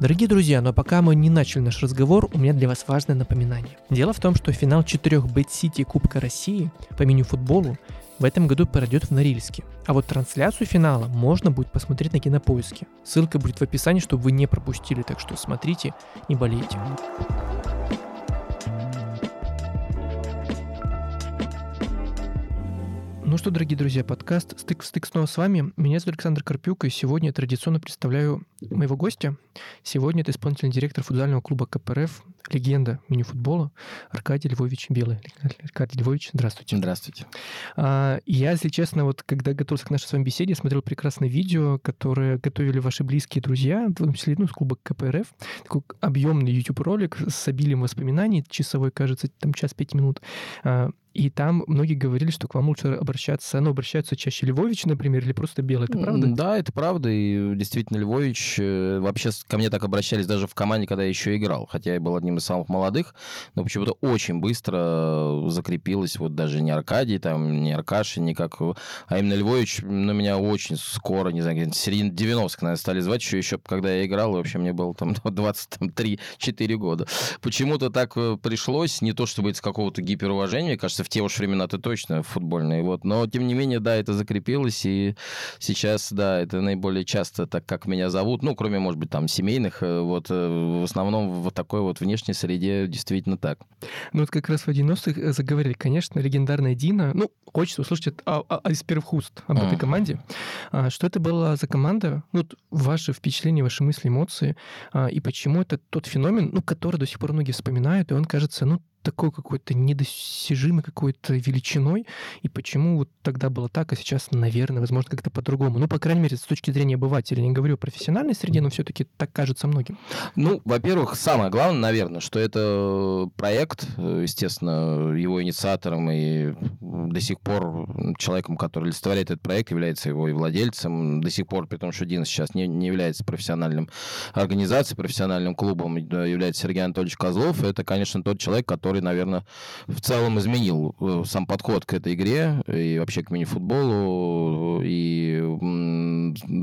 Дорогие друзья, но пока мы не начали наш разговор, у меня для вас важное напоминание. Дело в том, что финал четырех BetCity Кубка России по мини-футболу в этом году пройдет в Норильске. А вот трансляцию финала можно будет посмотреть на Кинопоиске. Ссылка будет в описании, чтобы вы не пропустили, так что смотрите и болейте. Ну что, дорогие друзья, подкаст «Стык в стык» снова с вами. Меня зовут Александр Карпюк, и сегодня я традиционно представляю моего гостя. Сегодня это исполнительный директор футбольного клуба КПРФ, легенда мини-футбола Аркадий Львович Белый. Аркадий Львович, здравствуйте. Здравствуйте. А, я, если честно, вот когда готовился к нашей с вами беседе, смотрел прекрасное видео, которое готовили ваши близкие друзья, в том числе ну, с клуба КПРФ. Такой объемный YouTube-ролик с обилием воспоминаний, часовой, кажется, там час пять минут. И там многие говорили, что к вам лучше обращаться, ну, обращаются чаще Львович, например, или просто Белый. Это правда? Да, это правда. И действительно, Львович... Э, вообще ко мне так обращались даже в команде, когда я еще играл. Хотя я был одним из самых молодых, но почему-то очень быстро закрепилось вот даже не Аркадий, там, не Аркаши, никак, а именно Львович на меня очень скоро, не знаю, середина 90-х, наверное, стали звать, еще, еще когда я играл, вообще мне было там 23-4 года. Почему-то так э, пришлось, не то чтобы с какого-то гиперуважения, кажется, в те уж времена-то точно футбольные, вот, но тем не менее, да, это закрепилось, и сейчас, да, это наиболее часто так, как меня зовут, ну, кроме, может быть, там, семейных, э, вот, э, в основном в такой вот внешней среде действительно так. Ну, вот как раз в 90-х э, заговорили, конечно, легендарная Дина, ну, хочется услышать а, а, из первых уст об этой команде. А, что это была за команда? Ну, вот ваши впечатления, ваши мысли, эмоции, а, и почему это тот феномен, ну, который до сих пор многие вспоминают, и он кажется, ну, такой какой-то недостижимой какой-то величиной, и почему вот тогда было так, а сейчас, наверное, возможно, как-то по-другому. Ну, по крайней мере, с точки зрения обывателя, не говорю о профессиональной среде, но все-таки так кажется многим. Ну, во-первых, самое главное, наверное, что это проект, естественно, его инициатором и до сих пор человеком, который олицетворяет этот проект, является его и владельцем, до сих пор, при том, что Дина сейчас не, не является профессиональным организацией, профессиональным клубом, является Сергей Анатольевич Козлов, это, конечно, тот человек, который который, наверное, в целом изменил э, сам подход к этой игре и вообще к мини-футболу и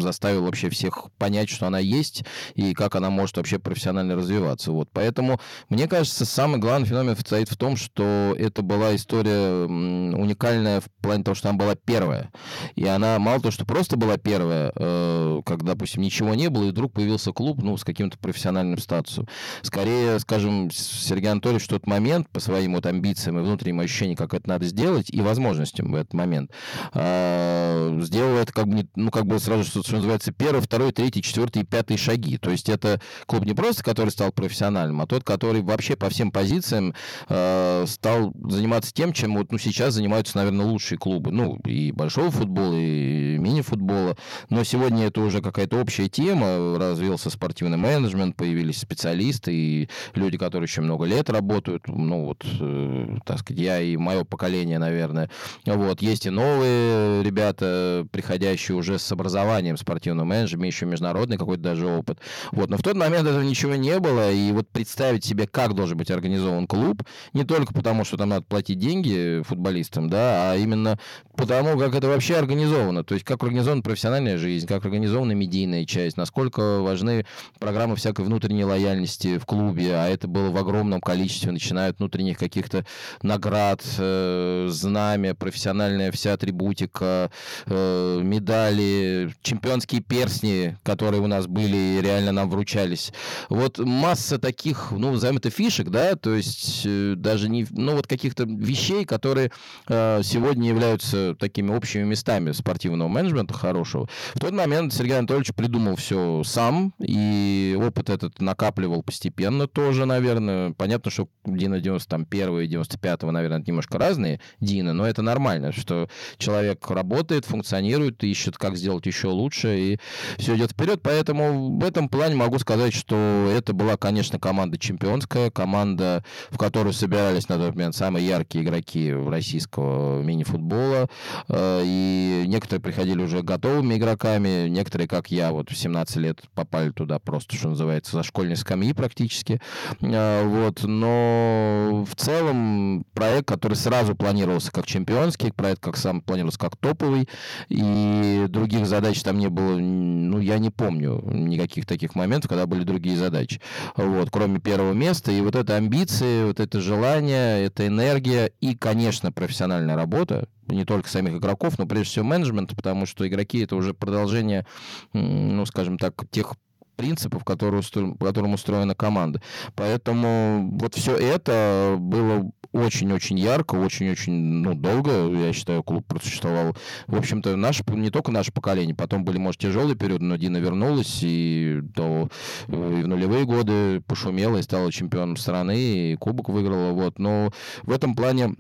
заставил вообще всех понять, что она есть и как она может вообще профессионально развиваться. Вот. Поэтому, мне кажется, самый главный феномен состоит в том, что это была история уникальная в плане того, что она была первая. И она мало того, что просто была первая, э, когда, допустим, ничего не было, и вдруг появился клуб ну, с каким-то профессиональным статусом. Скорее, скажем, Сергей Анатольевич в тот момент по своим вот амбициям и внутренним ощущениям, как это надо сделать, и возможностям в этот момент, э, сделал это как бы, ну, как бы сразу, что, что называется, первый, второй, третий, четвертый и пятый шаги. То есть это клуб не просто, который стал профессиональным, а тот, который вообще по всем позициям э, стал заниматься тем, чем вот, ну, сейчас занимаются, наверное, лучшие клубы. Ну, и большого футбола, и мини-футбола. Но сегодня это уже какая-то общая тема. Развился спортивный менеджмент, появились специалисты и люди, которые еще много лет работают, ну вот, э, так сказать, я и мое поколение, наверное. Вот, есть и новые ребята, приходящие уже с образованием спортивного менеджера, еще международный какой-то даже опыт. Вот, но в тот момент этого ничего не было, и вот представить себе, как должен быть организован клуб, не только потому, что там надо платить деньги футболистам, да, а именно потому, как это вообще организовано, то есть как организована профессиональная жизнь, как организована медийная часть, насколько важны программы всякой внутренней лояльности в клубе, а это было в огромном количестве, начиная от внутренних каких-то наград, э, знамя, профессиональная вся атрибутика, э, медали, чемпионские перстни, которые у нас были и реально нам вручались. Вот масса таких, ну, назовем это фишек, да, то есть э, даже не, ну, вот каких-то вещей, которые э, сегодня являются такими общими местами спортивного менеджмента хорошего. В тот момент Сергей Анатольевич придумал все сам, и опыт этот накапливал постепенно тоже, наверное. Понятно, что Дина 91 и 95 наверное, немножко разные Дина, но это нормально, что человек работает, функционирует, ищет, как сделать еще лучше, и все идет вперед. Поэтому в этом плане могу сказать, что это была, конечно, команда чемпионская, команда, в которую собирались на тот момент самые яркие игроки российского мини-футбола, э, и некоторые приходили уже готовыми игроками, некоторые, как я, вот в 17 лет попали туда просто, что называется, за школьной скамьи практически. Э, вот, но в целом проект, который сразу планировался как чемпионский, проект как сам планировался как топовый, и других задач там не было, ну, я не помню никаких таких моментов, когда были другие задачи. Вот, кроме первого места. И вот это амбиции, вот это желание, это энергия и, конечно, профессиональная работа, не только самих игроков, но прежде всего менеджмента, потому что игроки это уже продолжение, ну, скажем так, тех принципов, которые, по которым устроена команда. Поэтому вот все это было очень-очень ярко, очень-очень ну, долго, я считаю, клуб просуществовал. В общем-то, наш, не только наше поколение, потом были, может, тяжелые периоды, но Дина вернулась, и, то, и в нулевые годы пошумела и стала чемпионом страны, и кубок выиграла. Вот. Но в этом плане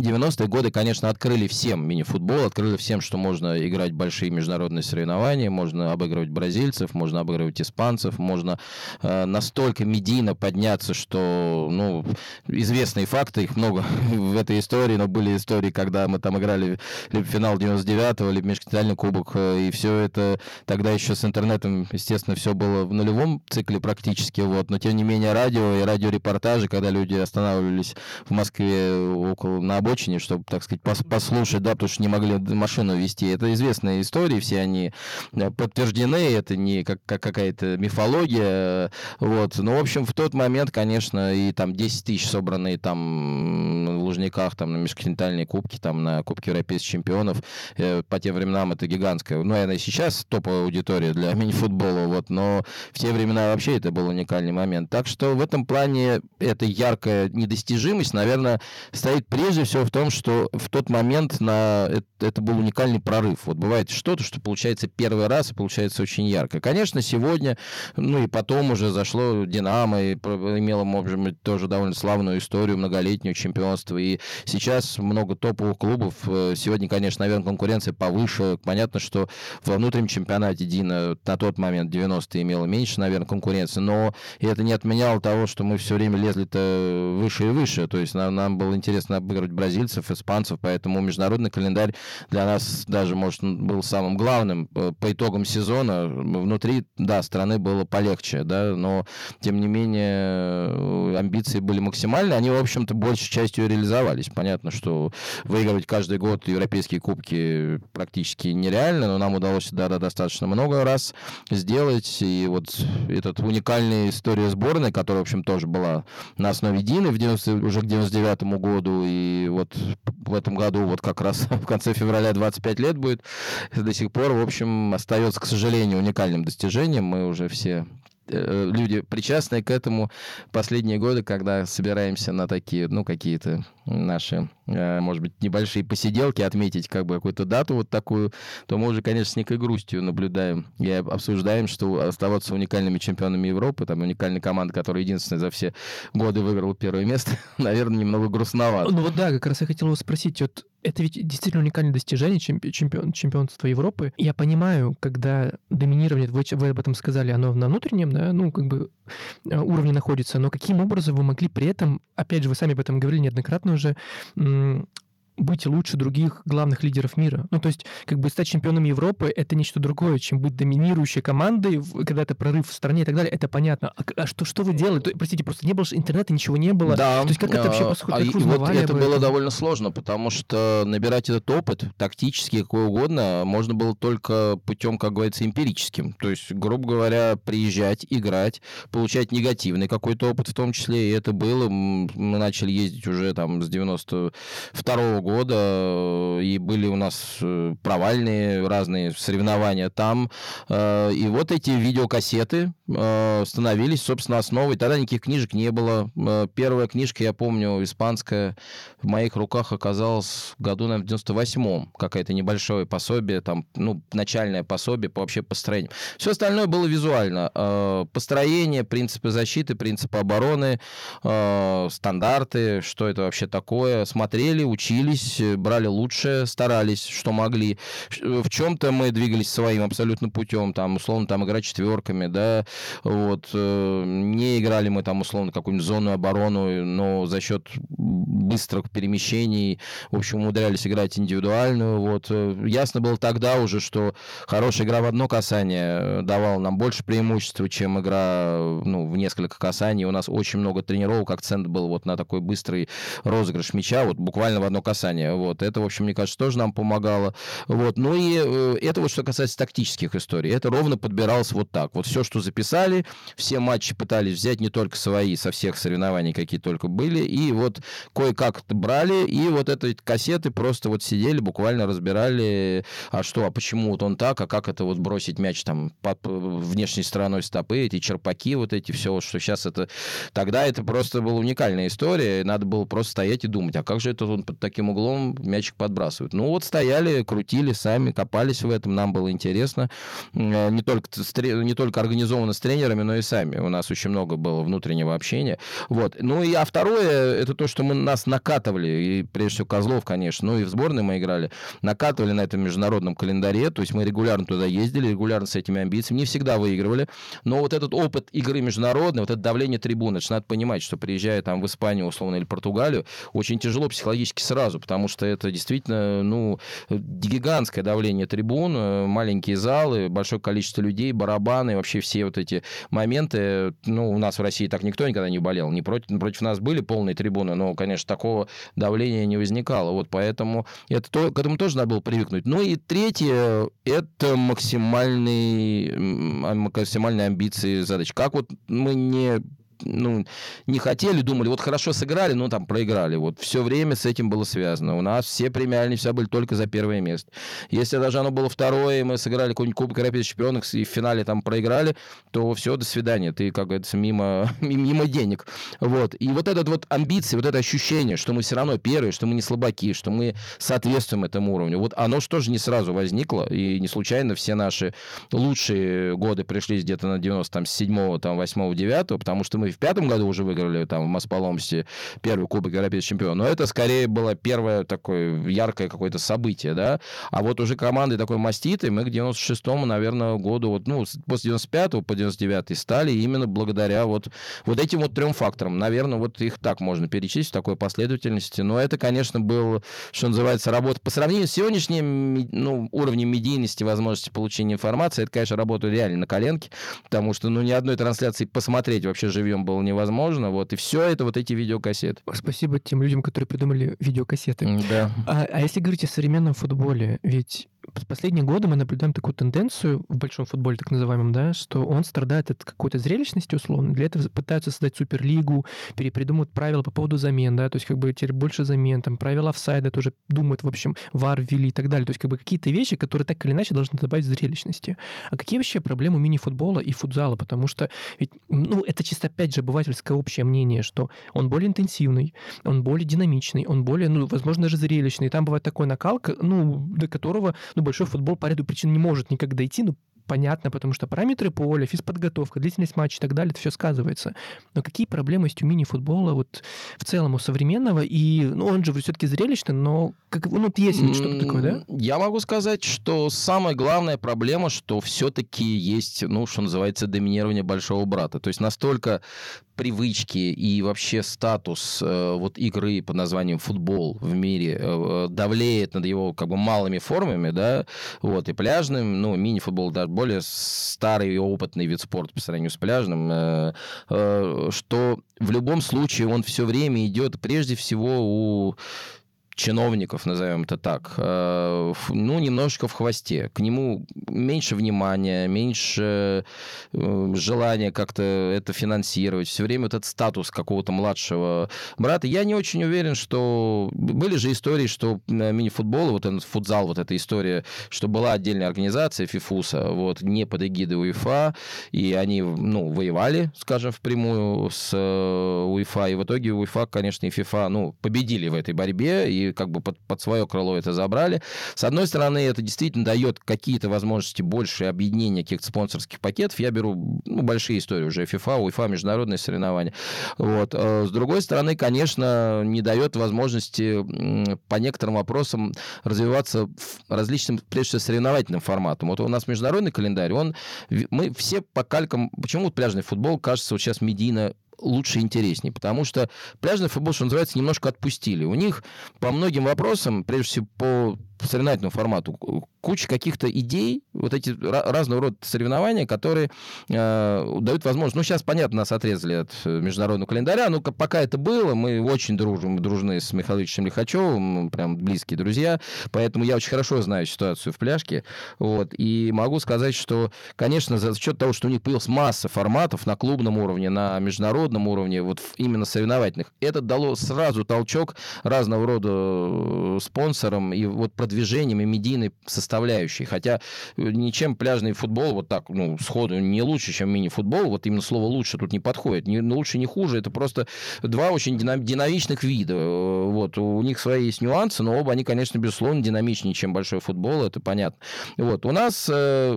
90-е годы, конечно, открыли всем мини-футбол, открыли всем, что можно играть большие международные соревнования, можно обыгрывать бразильцев, можно обыгрывать испанцев, можно э, настолько медийно подняться, что, ну, известные факты, их много в этой истории, но были истории, когда мы там играли либо финал 99-го, либо межконтинентальный кубок, э, и все это тогда еще с интернетом, естественно, все было в нулевом цикле практически, вот, но тем не менее радио и радиорепортажи, когда люди останавливались в Москве около на обочине, чтобы, так сказать, пос послушать, да, потому что не могли машину вести. Это известные истории, все они э, подтверждены, это не как, как какая-то мифология, вот. Но, в общем, в тот момент, конечно, и там 10 тысяч собранные там в Лужниках, там на межконтинентальные кубки, там на Кубке Европейских чемпионов, э, по тем временам это гигантская, ну, наверное, сейчас топовая аудитория для мини-футбола, вот, но в те времена вообще это был уникальный момент. Так что в этом плане эта яркая недостижимость, наверное, стоит прежде всего все в том, что в тот момент на это, это был уникальный прорыв. Вот бывает что-то, что получается первый раз и получается очень ярко. Конечно, сегодня, ну и потом уже зашло Динамо и имело, может быть, тоже довольно славную историю, многолетнюю чемпионство. И сейчас много топовых клубов. Э, сегодня, конечно, наверное, конкуренция повыше. Понятно, что во внутреннем чемпионате Дина на тот момент 90 имела меньше, наверное, конкуренции. Но это не отменяло того, что мы все время лезли-то выше и выше. То есть нам, нам было интересно обыгрывать бразильцев, испанцев, поэтому международный календарь для нас даже, может, был самым главным. По итогам сезона внутри, да, страны было полегче, да, но, тем не менее, амбиции были максимальны, они, в общем-то, большей частью реализовались. Понятно, что выигрывать каждый год европейские кубки практически нереально, но нам удалось, да, да, достаточно много раз сделать, и вот этот уникальная история сборной, которая, в общем, тоже была на основе Дины в 90, уже к 99 году, и вот в этом году вот как раз в конце февраля 25 лет будет. До сих пор, в общем, остается, к сожалению, уникальным достижением. Мы уже все Э, люди, причастные к этому последние годы, когда собираемся на такие, ну, какие-то наши, э, может быть, небольшие посиделки, отметить как бы какую-то дату вот такую, то мы уже, конечно, с некой грустью наблюдаем и обсуждаем, что оставаться уникальными чемпионами Европы, там, уникальной командой, которая единственная за все годы выиграла первое место, наверное, немного грустновато. Ну вот да, как раз я хотел вас спросить, вот это ведь действительно уникальное достижение чемпион, чемпионства Европы. Я понимаю, когда доминирование, вы, вы об этом сказали, оно на внутреннем, да, ну, как бы э, уровне находится, но каким образом вы могли при этом, опять же, вы сами об этом говорили неоднократно уже, быть лучше других главных лидеров мира. Ну, то есть, как бы стать чемпионом Европы — это нечто другое, чем быть доминирующей командой, когда это прорыв в стране и так далее. Это понятно. А, а что, что вы делали? То, простите, просто не было интернета, ничего не было. Да. То есть, как это вообще, а, и вот это было довольно сложно, потому что набирать этот опыт, тактический, какой угодно, можно было только путем, как говорится, эмпирическим. То есть, грубо говоря, приезжать, играть, получать негативный какой-то опыт в том числе, и это было. Мы начали ездить уже там с 92 -го года, э, и были у нас э, провальные разные соревнования там. Э, и вот эти видеокассеты становились, собственно, основой. Тогда никаких книжек не было. Первая книжка, я помню, испанская, в моих руках оказалась в году, наверное, в 98-м. Какое-то небольшое пособие, там, ну, начальное пособие по вообще построению. Все остальное было визуально. Построение, принципы защиты, принципы обороны, стандарты, что это вообще такое. Смотрели, учились, учились, э, брали лучшее, старались, что могли. В чем-то мы двигались своим абсолютно путем, там, условно, там, играть четверками, да, Вот. Э, не играли мы там, условно, какую-нибудь зонную оборону, но за счет быстрых перемещений, в общем, умудрялись играть индивидуальную. Вот. Э, ясно было тогда уже, что хорошая игра в одно касание давала нам больше преимущества, чем игра ну, в несколько касаний. У нас очень много тренировок, акцент был вот на такой быстрый розыгрыш мяча, вот буквально в одно касание. Вот. Это, в общем, мне кажется, тоже нам помогало. Вот. Ну и э, это вот что касается тактических историй. Это ровно подбиралось вот так. Вот все, что записали, все матчи пытались взять не только свои, со всех соревнований, какие только были, и вот кое-как брали, и вот эти кассеты просто вот сидели, буквально разбирали, а что, а почему вот он так, а как это вот бросить мяч там под внешней стороной стопы, эти черпаки вот эти, все, что сейчас это... Тогда это просто была уникальная история, надо было просто стоять и думать, а как же это он под таким углом мячик подбрасывает? Ну вот стояли, крутили сами, копались в этом, нам было интересно. Э, не только, не только организованно с тренерами, но и сами. У нас очень много было внутреннего общения. Вот. Ну и а второе, это то, что мы нас накатывали, и прежде всего Козлов, конечно, ну и в сборной мы играли, накатывали на этом международном календаре, то есть мы регулярно туда ездили, регулярно с этими амбициями, не всегда выигрывали, но вот этот опыт игры международной, вот это давление трибуны, это надо понимать, что приезжая там в Испанию, условно, или Португалию, очень тяжело психологически сразу, потому что это действительно, ну, гигантское давление трибун, э, маленькие залы, большое количество людей, барабаны, вообще все вот эти моменты. Ну, у нас в России так никто никогда не болел. Не против, против нас были полные трибуны, но, конечно, такого давления не возникало. Вот поэтому это, то, к этому тоже надо было привыкнуть. Ну и третье, это максимальный, максимальные амбиции задач. Как вот мы не ну, не хотели, думали, вот хорошо сыграли, но там проиграли. Вот все время с этим было связано. У нас все премиальные все были только за первое место. Если даже оно было второе, и мы сыграли какой-нибудь Кубок Европейских чемпионов и в финале там проиграли, то все, до свидания. Ты, как говорится, мимо, мимо денег. Вот. И вот этот вот амбиции, вот это ощущение, что мы все равно первые, что мы не слабаки, что мы соответствуем этому уровню, вот оно что же не сразу возникло, и не случайно все наши лучшие годы пришлись где-то на 97-го, там, 8-го, 9 потому что мы в пятом году уже выиграли там в Маспаломсе первый Кубок Европейского чемпиона, но это скорее было первое такое яркое какое-то событие, да, а вот уже команды такой маститой мы к 96-му, наверное, году, вот, ну, после 95-го по 99-й стали именно благодаря вот, вот этим вот трем факторам. Наверное, вот их так можно перечислить в такой последовательности, но это, конечно, был, что называется, работа по сравнению с сегодняшним ну, уровнем медийности, возможности получения информации, это, конечно, работа реально на коленке, потому что, ну, ни одной трансляции посмотреть вообще живем было невозможно. Вот, и все это вот эти видеокассеты. Спасибо тем людям, которые придумали видеокассеты. Да. А, а если говорить о современном футболе, ведь последние годы мы наблюдаем такую тенденцию в большом футболе, так называемом, да, что он страдает от какой-то зрелищности, условно. Для этого пытаются создать суперлигу, перепридумывают правила по поводу замен, да, то есть как бы теперь больше замен, там правила офсайда тоже думают, в общем, вар ввели и так далее. То есть как бы какие-то вещи, которые так или иначе должны добавить зрелищности. А какие вообще проблемы мини-футбола и футзала? Потому что ведь, ну, это чисто опять же обывательское общее мнение, что он более интенсивный, он более динамичный, он более, ну, возможно, даже зрелищный. И там бывает такой накалка, ну, до которого, ну, большой футбол по ряду причин не может никак дойти, ну, понятно, потому что параметры поля, физподготовка, длительность матча и так далее, это все сказывается. Но какие проблемы есть у мини-футбола вот в целом у современного? И ну, он же все-таки зрелищный, но как, ну, есть ли что-то такое, да? Я могу сказать, что самая главная проблема, что все-таки есть, ну, что называется, доминирование большого брата. То есть настолько привычки и вообще статус э, вот игры под названием футбол в мире э, давлеет над его как бы малыми формами, да, вот, и пляжным, ну, мини-футбол даже более старый и опытный вид спорта по сравнению с пляжным, э, э, что в любом случае он все время идет прежде всего у чиновников, назовем это так, э, ну, немножечко в хвосте. К нему меньше внимания, меньше э, желания как-то это финансировать. Все время этот статус какого-то младшего брата. Я не очень уверен, что... Были же истории, что мини-футбол, вот этот футзал, вот эта история, что была отдельная организация ФИФУСа, вот, не под эгидой УЕФА, и они, ну, воевали, скажем, впрямую с э, УЕФА, и в итоге УЕФА, конечно, и ФИФА, ну, победили в этой борьбе, и как бы под, под свое крыло это забрали. С одной стороны, это действительно дает какие-то возможности больше объединения каких-то спонсорских пакетов. Я беру ну, большие истории уже FIFA, UEFA, международные соревнования. Вот. Э, с другой стороны, конечно, не дает возможности по некоторым вопросам развиваться различным, прежде всего, соревновательным форматом. Вот у нас международный календарь, он, мы все по калькам, почему пляжный футбол кажется вот сейчас медийно лучше и интереснее, потому что пляжный футбол, что называется, немножко отпустили. У них по многим вопросам, прежде всего по соревновательному формату, куча каких-то идей, вот эти разного рода соревнования, которые э, дают возможность... Ну, сейчас, понятно, нас отрезали от э, международного календаря, но пока это было, мы очень дружим, дружны с Михаиловичем Лихачевым, прям близкие друзья, поэтому я очень хорошо знаю ситуацию в пляжке, вот, и могу сказать, что, конечно, за счет того, что у них появилась масса форматов на клубном уровне, на международном уровне, вот именно соревновательных, это дало сразу толчок разного рода э, спонсорам и вот продвижением и медийной составляющей. Хотя э, ничем пляжный футбол вот так, ну, сходу не лучше, чем мини-футбол. Вот именно слово «лучше» тут не подходит. Не лучше, не хуже. Это просто два очень динамичных вида. Э, вот. У них свои есть нюансы, но оба они, конечно, безусловно, динамичнее, чем большой футбол. Это понятно. Вот. У нас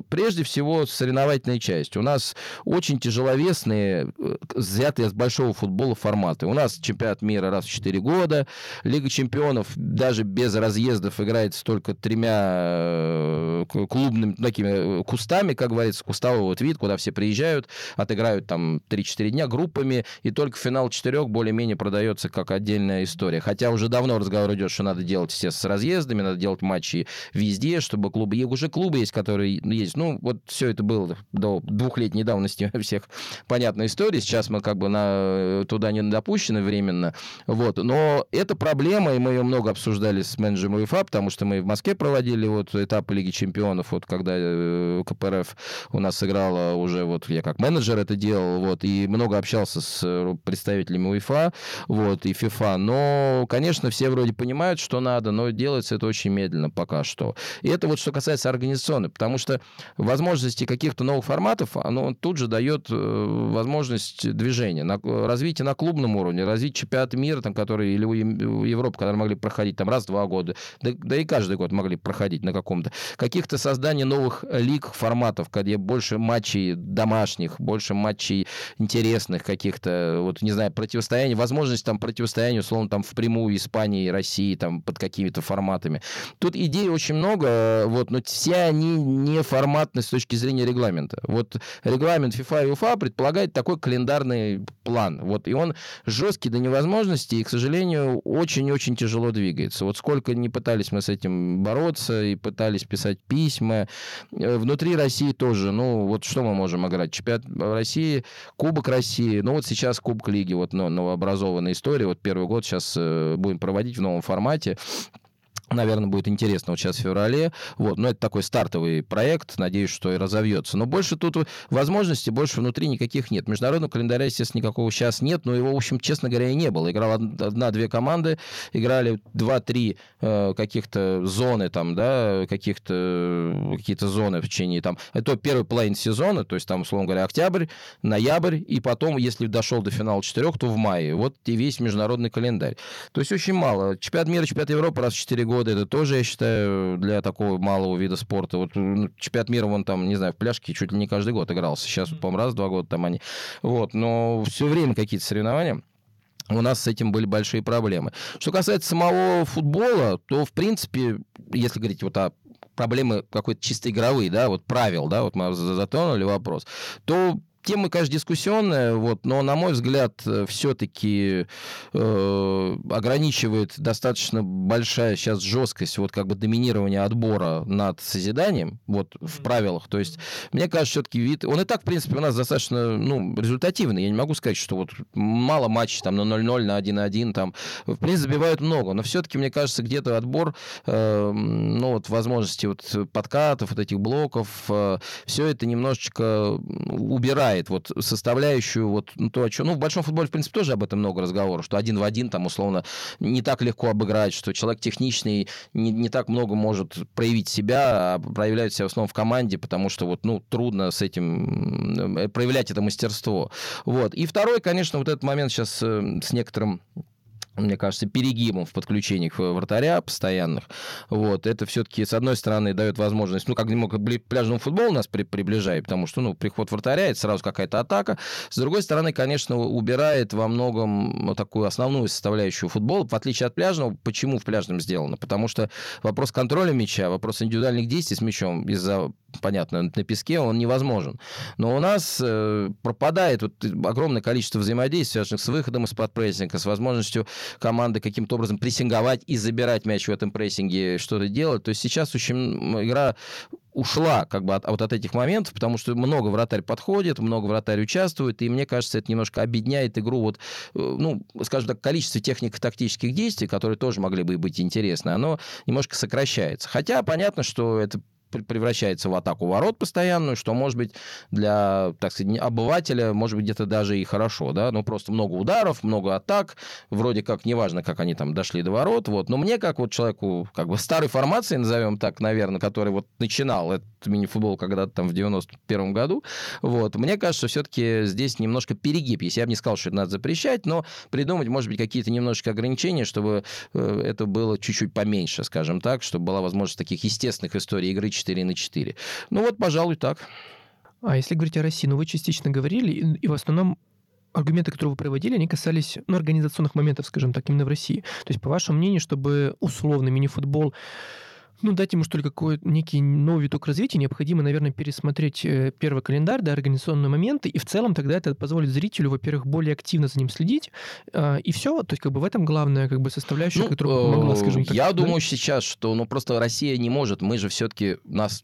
прежде всего соревновательная часть. У нас очень тяжеловесные, с большого футбола форматы. У нас чемпионат мира раз в 4 года, Лига чемпионов даже без разъездов играет только тремя э, клубными такими э, кустами, как говорится, кустовой вот вид, куда все приезжают, отыграют там 3-4 дня группами, и только финал четырех более-менее продается как отдельная история. Хотя уже давно разговор идет, что надо делать, естественно, с разъездами, надо делать матчи везде, чтобы клубы... И уже клубы есть, которые есть. Ну, вот все это было до двухлетней давности всех понятная история. Сейчас мы как бы на... туда не допущены временно. Вот. Но это проблема, и мы ее много обсуждали с менеджером УЕФА, потому что мы в Москве проводили вот этапы Лиги Чемпионов, вот когда э, КПРФ у нас сыграла уже, вот я как менеджер это делал, вот, и много общался с э, представителями УЕФА, вот, и ФИФА, но, конечно, все вроде понимают, что надо, но делается это очень медленно пока что. И это вот что касается организационной, потому что возможности каких-то новых форматов, оно тут же дает э, возможность движения, на, развитие на клубном уровне, развитие чемпионата мира, там, который, или у Европы, которые могли проходить там раз в два года, да, да и каждый год могли проходить на каком-то. Каких-то создания новых лиг, форматов, где больше матчей домашних, больше матчей интересных каких-то, вот, не знаю, противостояний, возможность там противостояния, условно, там впрямую Испании и России, там, под какими-то форматами. Тут идей очень много, вот, но все они не форматны с точки зрения регламента. Вот регламент FIFA и UEFA предполагает такой календарный план, вот, и он жесткий до невозможности, и, к сожалению, очень-очень тяжело двигается. Вот сколько не пытались мы с этим бороться и пытались писать письма. Э, внутри России тоже, ну, вот что мы можем играть? Чемпионат России, Кубок России, ну, вот сейчас Кубок Лиги, вот новообразованная история, вот первый год сейчас э, будем проводить в новом формате. Наверное, будет интересно вот сейчас в феврале. Вот. Но это такой стартовый проект. Надеюсь, что и разовьется. Но больше тут возможностей, больше внутри никаких нет. Международного календаря, естественно, никакого сейчас нет. Но его, в общем, честно говоря, и не было. Играла одна-две команды. Играли два-три э, каких-то зоны там, да, каких-то какие-то зоны в течение там. Это первый половин сезона, то есть там, условно говоря, октябрь, ноябрь, и потом, если дошел до финала четырех, то в мае. Вот и весь международный календарь. То есть очень мало. Чемпионат мира, чемпионат Европы раз в четыре года года, это тоже, я считаю, для такого малого вида спорта. Вот чемпионат мира, вон там, не знаю, в пляжке чуть ли не каждый год игрался. Сейчас, по-моему, раз в два года там они. Вот, но все время какие-то соревнования у нас с этим были большие проблемы. Что касается самого футбола, то, в принципе, если говорить вот о проблемы какой-то чисто игровые, да, вот правил, да, вот мы затронули вопрос, то Тема, конечно, дискуссионная, вот, но, на мой взгляд, э, все-таки э, ограничивает достаточно большая сейчас жесткость вот как бы доминирования отбора над созиданием вот в правилах. То есть, мне кажется, все-таки вид... Он и так, в принципе, у нас достаточно ну, результативный. Я не могу сказать, что вот мало матчей там на 0-0, на 1-1, там, в принципе, забивают много. Но все-таки, мне кажется, где-то отбор, э, ну, вот возможности вот подкатов, вот этих блоков, э, все это немножечко убирает меняет вот составляющую, вот ну, то, о чем... Ну, в большом футболе, в принципе, тоже об этом много разговоров, что один в один там, условно, не так легко обыграть, что человек техничный не, не так много может проявить себя, а проявляет себя в основном в команде, потому что вот, ну, трудно с этим э, проявлять это мастерство. Вот. И второй, конечно, вот этот момент сейчас э, с некоторым мне кажется, перегибом в подключениях вратаря постоянных. Вот. Это все-таки, с одной стороны, дает возможность, ну, как немного пляжному футболу нас при, приближает, потому что, ну, приход вратаря, это сразу какая-то атака. С другой стороны, конечно, убирает во многом такую основную составляющую футбола, в отличие от пляжного. Почему в пляжном сделано? Потому что вопрос контроля мяча, вопрос индивидуальных действий с мячом из-за понятно, на песке он невозможен. Но у нас э, пропадает вот огромное количество взаимодействий, связанных с выходом из-под прессинга, с возможностью команды каким-то образом прессинговать и забирать мяч в этом прессинге, что-то делать. То есть сейчас очень игра ушла как бы от, вот от этих моментов, потому что много вратарь подходит, много вратарь участвует, и мне кажется, это немножко объединяет игру, вот, э, ну, скажем так, количество технико-тактических действий, которые тоже могли бы быть интересны, оно немножко сокращается. Хотя понятно, что это превращается в атаку ворот постоянную, что может быть для, так сказать, обывателя, может быть, где-то даже и хорошо, да, ну, просто много ударов, много атак, вроде как, неважно, как они там дошли до ворот, вот, но мне, как вот человеку, как бы старой формации, назовем так, наверное, который вот начинал этот мини-футбол когда-то там в 91 году, вот, мне кажется, что все-таки здесь немножко перегиб, если я бы не сказал, что это надо запрещать, но придумать, может быть, какие-то немножечко ограничения, чтобы э, это было чуть-чуть поменьше, скажем так, чтобы была возможность таких естественных историй игры 4 на 4. Ну вот, пожалуй, так. А если говорить о России, ну вы частично говорили, и в основном аргументы, которые вы проводили, они касались ну, организационных моментов, скажем так, именно в России. То есть, по вашему мнению, чтобы условный мини-футбол ну, дать ему, что ли, какой-то некий новый виток развития, необходимо, наверное, пересмотреть э, первый календарь, да, организационные моменты, и в целом тогда это позволит зрителю, во-первых, более активно за ним следить, а, и все, то есть как бы в этом главная как бы составляющая, ну, которая помогла, скажем так. Я да? думаю сейчас, что, ну, просто Россия не может, мы же все-таки, нас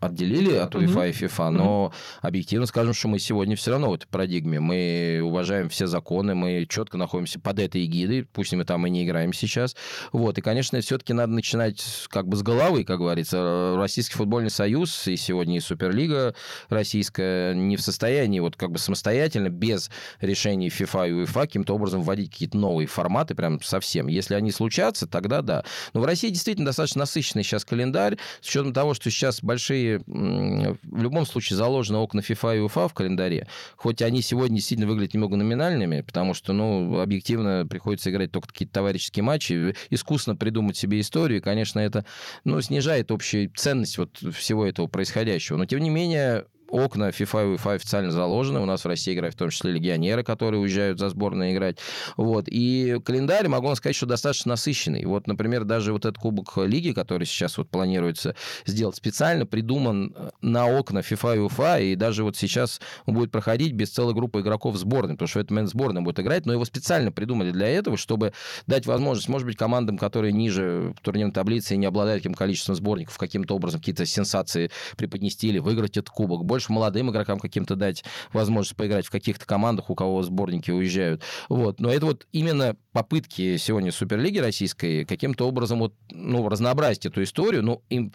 отделили от УЕФА и ФИФА, но объективно скажем, что мы сегодня все равно в этой парадигме. Мы уважаем все законы, мы четко находимся под этой эгидой, пусть мы там и не играем сейчас. Вот. И, конечно, все-таки надо начинать как бы с головы, как говорится. Российский футбольный союз и сегодня и Суперлига российская не в состоянии вот как бы самостоятельно, без решений ФИФА и УЕФА, каким-то образом вводить какие-то новые форматы прям совсем. Если они случатся, тогда да. Но в России действительно достаточно насыщенный сейчас календарь, с учетом того, что сейчас большой большие, в любом случае, заложены окна FIFA и УФА в календаре, хоть они сегодня действительно выглядят немного номинальными, потому что, ну, объективно приходится играть только какие-то товарищеские матчи, искусно придумать себе историю, и, конечно, это, ну, снижает общую ценность вот всего этого происходящего. Но, тем не менее, окна FIFA и UEFA официально заложены. У нас в России играют в том числе легионеры, которые уезжают за сборную играть. Вот. И календарь, могу вам сказать, что достаточно насыщенный. Вот, например, даже вот этот Кубок Лиги, который сейчас вот планируется сделать специально, придуман э, на окна FIFA и UEFA, и даже вот сейчас он будет проходить без целой группы игроков сборной, потому что в этот момент сборная будет играть, но его специально придумали для этого, чтобы дать возможность, может быть, командам, которые ниже турнирной таблице и не обладают таким количеством сборников, каким-то образом какие-то сенсации преподнести или выиграть этот кубок. Больше больше молодым игрокам каким-то дать возможность поиграть в каких-то командах, у кого сборники уезжают. Вот. Но это вот именно попытки сегодня Суперлиги российской каким-то образом вот, ну, разнообразить эту историю, ну, им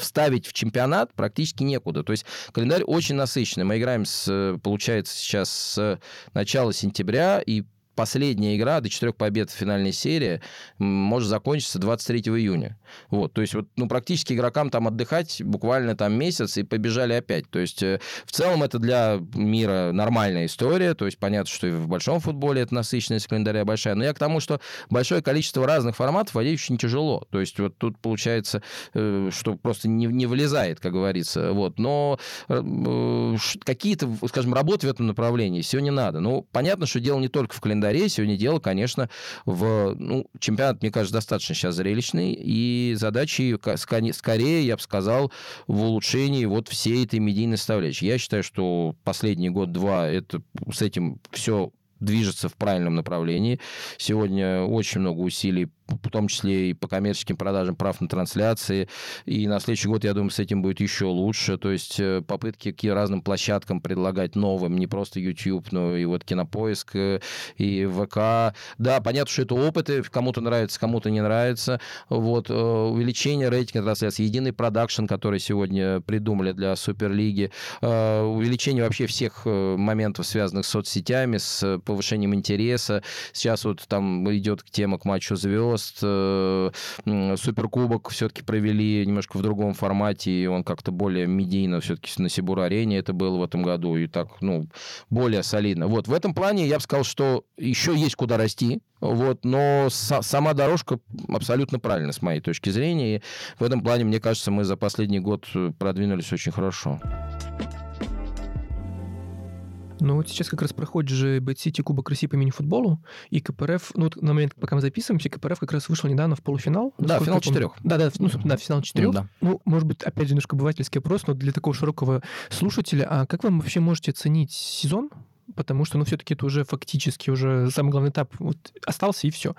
вставить в чемпионат практически некуда. То есть календарь очень насыщенный. Мы играем, с, получается, сейчас с начала сентября, и последняя игра до четырех побед в финальной серии может закончиться 23 июня. Вот, то есть вот, ну, практически игрокам там отдыхать буквально там месяц и побежали опять. То есть э, в целом это для мира нормальная история, то есть понятно, что и в большом футболе это насыщенность календаря большая, но я к тому, что большое количество разных форматов вводить очень тяжело. То есть вот тут получается, э, что просто не, не вылезает, как говорится. Вот, но э, какие-то, скажем, работы в этом направлении сегодня надо. Ну, понятно, что дело не только в календаре, календаре. Сегодня дело, конечно, в... Ну, чемпионат, мне кажется, достаточно сейчас зрелищный, и задачи скорее, я бы сказал, в улучшении вот всей этой медийной составляющей. Я считаю, что последний год-два это с этим все движется в правильном направлении. Сегодня очень много усилий в том числе и по коммерческим продажам прав на трансляции. И на следующий год, я думаю, с этим будет еще лучше. То есть э, попытки к разным площадкам предлагать новым, не просто YouTube, но и вот Кинопоиск, э, и ВК. Да, понятно, что это опыты, кому-то нравится, кому-то не нравится. Вот, э, увеличение рейтинга трансляции, единый продакшн, который сегодня придумали для Суперлиги, увеличение вообще всех моментов, связанных с соцсетями, с повышением интереса. Сейчас вот там идет тема к матчу звезд, мост, э, Суперкубок все-таки провели немножко в другом формате, и он как-то более медийно все-таки на Сибур-арене это было в этом году, и так, ну, более солидно. Вот, в этом плане я бы сказал, что еще есть куда расти, вот, но сама дорожка абсолютно правильно, с моей точки зрения. И в этом плане, мне кажется, мы за последний год э, продвинулись очень хорошо. Ну вот сейчас как раз проходит же BetCity Кубок России по мини-футболу, и КПРФ, ну вот на момент, пока мы записываемся, КПРФ как раз вышел недавно в полуфинал. Да, насколько финал четырех. Да, да, ну, собственно, да, финал четырех. Да. Ну, может быть, опять же, немножко обывательский вопрос, но для такого широкого слушателя, а как вы вообще можете оценить сезон? Потому что, ну, все-таки это уже фактически уже самый главный этап вот, остался, и все.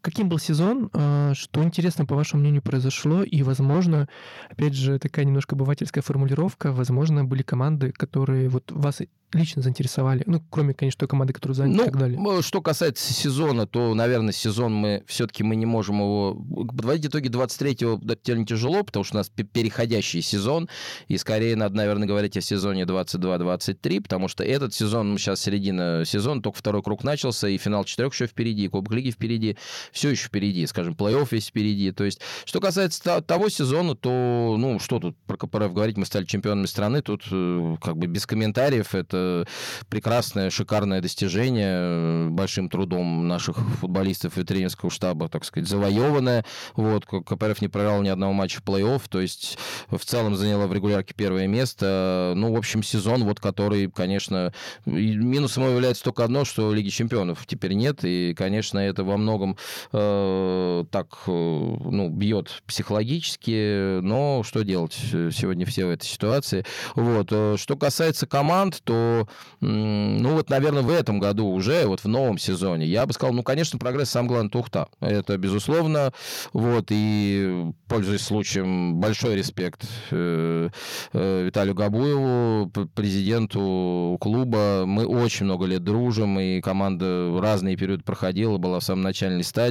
Каким был сезон? А, Что интересно, по вашему мнению, произошло? И, возможно, опять же, такая немножко обывательская формулировка, возможно, были команды, которые вот вас лично заинтересовали. Ну, кроме, конечно, той команды, которую заняли Ну, и так далее. м, что касается сезона, то, наверное, сезон мы все-таки мы не можем его... Подводить итоги 23-го довольно тяжело, потому что у нас пе- переходящий сезон, и скорее надо, наверное, говорить о сезоне 22-23, потому что этот сезон, ну, сейчас середина сезона, только второй круг начался, и финал четырех еще впереди, и Кубок Лиги впереди, все еще впереди, скажем, плей-офф весь впереди. То есть, что касается то- того сезона, то, ну, что тут про КПРФ говорить, мы стали чемпионами страны, тут э, как бы без комментариев, это прекрасное, шикарное достижение, э, большим трудом наших футболистов и тренерского штаба, так сказать, завоеванное. Вот, КПРФ не проиграл ни одного матча в плей-офф, то есть в целом заняла в регулярке первое место. Ну, в общем, сезон, вот который, конечно, минусом является только одно, что Лиги чемпионов теперь нет, и, конечно, это во многом э, так, э, ну, бьет психологически, но что делать? Сегодня все в этой ситуации. Вот. э, Что касается команд, то, ну, вот, наверное, в этом году уже, вот в новом сезоне, я бы сказал, ну, конечно, прогресс сам главное Тухта. Это безусловно. Вот. И, пользуясь случаем, большой респект э, э, Виталию Габуеву, президенту клуба. Мы очень много лет дружим, и команда разные периоды проходила, была в самом начальной стадии.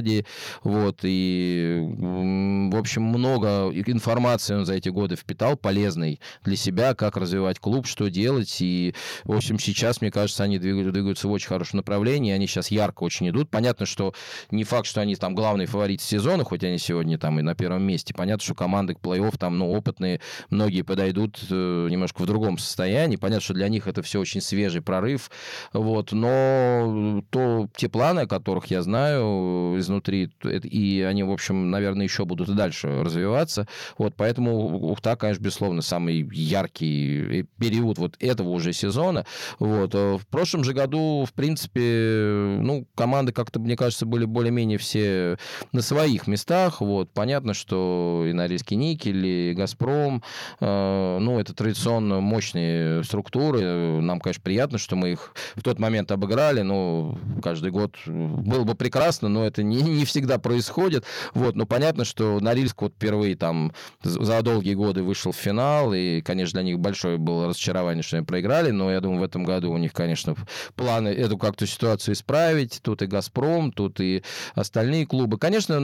Вот, и, в общем, много информации он за эти годы впитал, полезной для себя, как развивать клуб, что делать. И, в общем, сейчас, мне кажется, они двигаются, двигаются в очень хорошем направлении, они сейчас ярко очень идут. Понятно, что не факт, что они там главный фаворит сезона, хоть они сегодня там и на первом месте. Понятно, что команды к плей-офф там, ну, опытные, многие подойдут э, немножко в другом состоянии. Понятно, что для них это все очень свежий прорыв. Вот, но то, те планы, о которых я знаю э, изнутри, и они, в общем, наверное, еще будут и дальше развиваться. Вот, поэтому Ухта, конечно, безусловно, самый яркий э, период вот этого уже сезона. Вот. э, В прошлом же году, в принципе, ну, команды как-то, мне кажется, были более-менее все на своих местах. Вот. Понятно, что и Норильский никель, и Газпром, э, ну, это традиционно мощные структуры. Нам, конечно, приятно, что мы их в тот момент обыграли, но каждый год было бы прекрасно, но это не, не всегда происходит. Вот, но понятно, что Норильск вот впервые там за долгие годы вышел в финал, и, конечно, для них большое было разочарование, что они проиграли, но я думаю, в этом году у них, конечно, планы эту как-то ситуацию исправить. Тут и «Газпром», тут и остальные клубы. Конечно,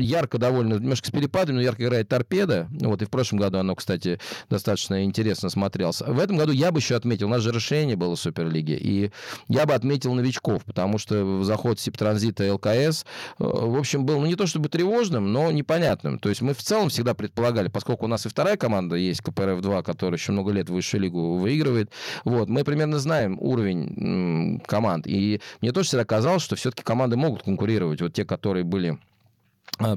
ярко довольно, немножко с перепадами, но ярко играет «Торпеда». Вот, и в прошлом году оно, кстати, достаточно интересно смотрелось. В этом году я бы еще отметил, у нас же расширение было в Суперлиге, и я бы отметил новичков, потому что заход Сиптранзита ЛКС, э, в общем, был, ну, не то чтобы тревожным, но непонятным. То есть мы в целом всегда предполагали, поскольку у нас и вторая команда есть, КПРФ-2, которая еще много лет высшую лигу выигрывает, вот, мы примерно знаем уровень команд. И мне тоже всегда казалось, что все-таки команды могут конкурировать. Вот те, которые были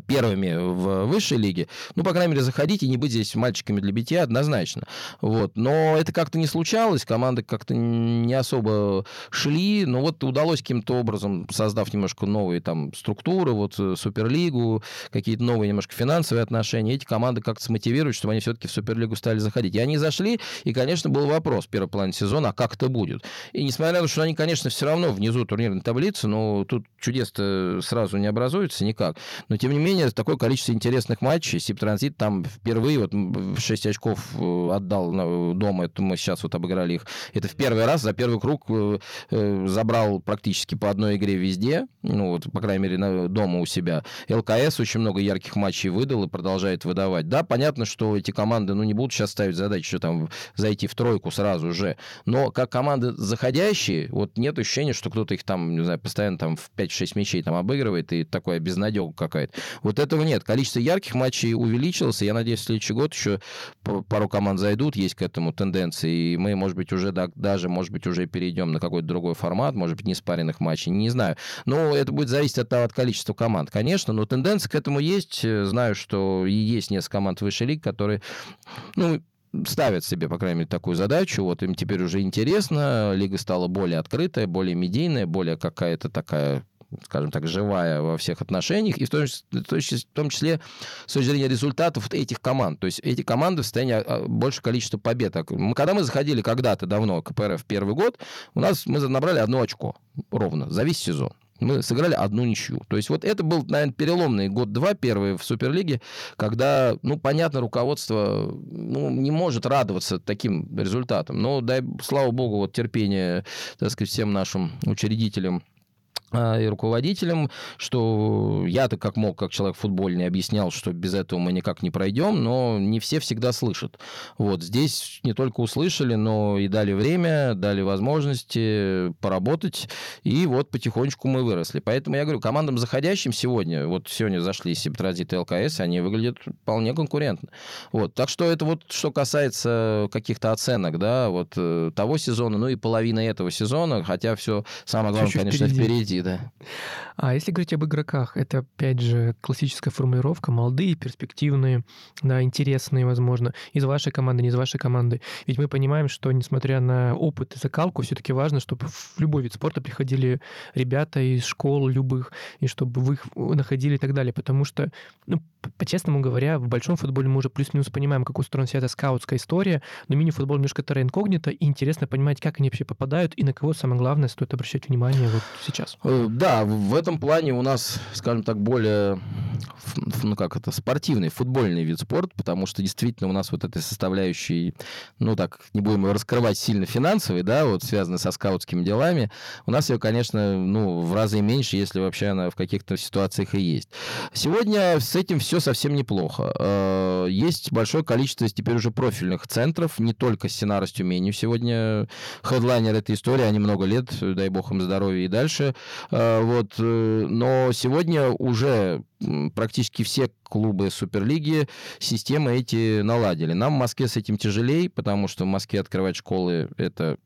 первыми в высшей лиге, ну, по крайней мере, заходить и не быть здесь мальчиками для битья однозначно. Вот. Но это как-то не случалось, команды как-то не особо шли, но вот удалось каким-то образом, создав немножко новые там структуры, вот э, Суперлигу, какие-то новые немножко финансовые отношения, эти команды как-то смотивируют, чтобы они все-таки в Суперлигу стали заходить. И они зашли, и, конечно, был вопрос в первой плане сезона, а как это будет? И несмотря на то, что они, конечно, все равно внизу турнирной таблицы, но тут чудес-то сразу не образуется никак, но тем тем не менее, такое количество интересных матчей. Сип-транзит там впервые вот 6 очков э, отдал дома, это мы сейчас вот обыграли их. Это в первый раз за первый круг забрал практически по одной игре везде, ну вот, по крайней мере, дома у себя. ЛКС очень много ярких матчей выдал и продолжает выдавать. Да, понятно, что эти команды, ну, не будут сейчас ставить задачу, что там зайти в тройку сразу же, но как команды заходящие, вот нет ощущения, что кто-то их там, не знаю, постоянно там в 5-6 мячей там обыгрывает, и такое безнадега какая-то. Вот этого нет. Количество ярких матчей увеличилось, и я надеюсь, в следующий год еще пару команд зайдут, есть к этому тенденции, и мы, может быть, уже даже, может быть, уже перейдем на какой-то другой формат, может быть, не спаренных матчей, не знаю. Но это будет зависеть от, от количества команд, конечно, но тенденция к этому есть. Знаю, что и есть несколько команд выше лиг, которые, ну, ставят себе, по крайней мере, такую задачу. Вот им теперь уже интересно, лига стала более открытая, более медийная, более какая-то такая скажем так, живая во всех отношениях, и в том, числе, в том числе с точки зрения результатов этих команд. То есть эти команды в состоянии а, больше количества побед. Мы, когда мы заходили когда-то давно КПРФ первый год, у нас мы набрали одно очко ровно за весь сезон мы сыграли одну ничью. То есть вот это был, наверное, переломный год-два первый в Суперлиге, когда, ну, понятно, руководство ну, не может радоваться таким результатам. Но, дай, слава богу, вот терпение, так сказать, всем нашим учредителям и руководителям, что я-то как мог, как человек футбольный, объяснял, что без этого мы никак не пройдем, но не все всегда слышат. Вот здесь не только услышали, но и дали время, дали возможности поработать, и вот потихонечку мы выросли. Поэтому я говорю, командам заходящим сегодня, вот сегодня зашли Септразит и ЛКС, они выглядят вполне конкурентно. Вот, так что это вот что касается каких-то оценок, да, вот э, того сезона, ну и половины этого сезона, хотя все самое главное, конечно, впереди, да. А если говорить об игроках, это, опять же, классическая формулировка, молодые, перспективные, да, интересные, возможно, из вашей команды, не из вашей команды. Ведь мы понимаем, что, несмотря на опыт и закалку, все таки важно, чтобы в любой вид спорта приходили ребята из школ любых, и чтобы вы их находили и так далее, потому что, ну, по-честному говоря, в большом футболе мы уже плюс-минус понимаем, как устроена вся эта скаутская история, но мини-футбол немножко терра инкогнито, и интересно понимать, как они вообще попадают, и на кого, самое главное, стоит обращать внимание вот сейчас. Э, да, в этом плане у нас, скажем так, более, ну как это, спортивный, футбольный вид спорта, потому что действительно у нас вот этой составляющей, ну так, не будем ее раскрывать сильно финансовой, да, вот связанной со скаутскими делами, у нас ее, конечно, ну, в разы меньше, если вообще она в каких-то ситуациях и есть. Сегодня с этим все совсем неплохо. Э, есть большое количество теперь уже профильных центров, не только с Тюменью сегодня хедлайнер этой истории, они много лет, дай бог им здоровья и дальше. Э, вот. Э, но сегодня уже практически все клубы Суперлиги системы эти наладили. Нам в Москве с этим тяжелее, потому что в Москве открывать школы — это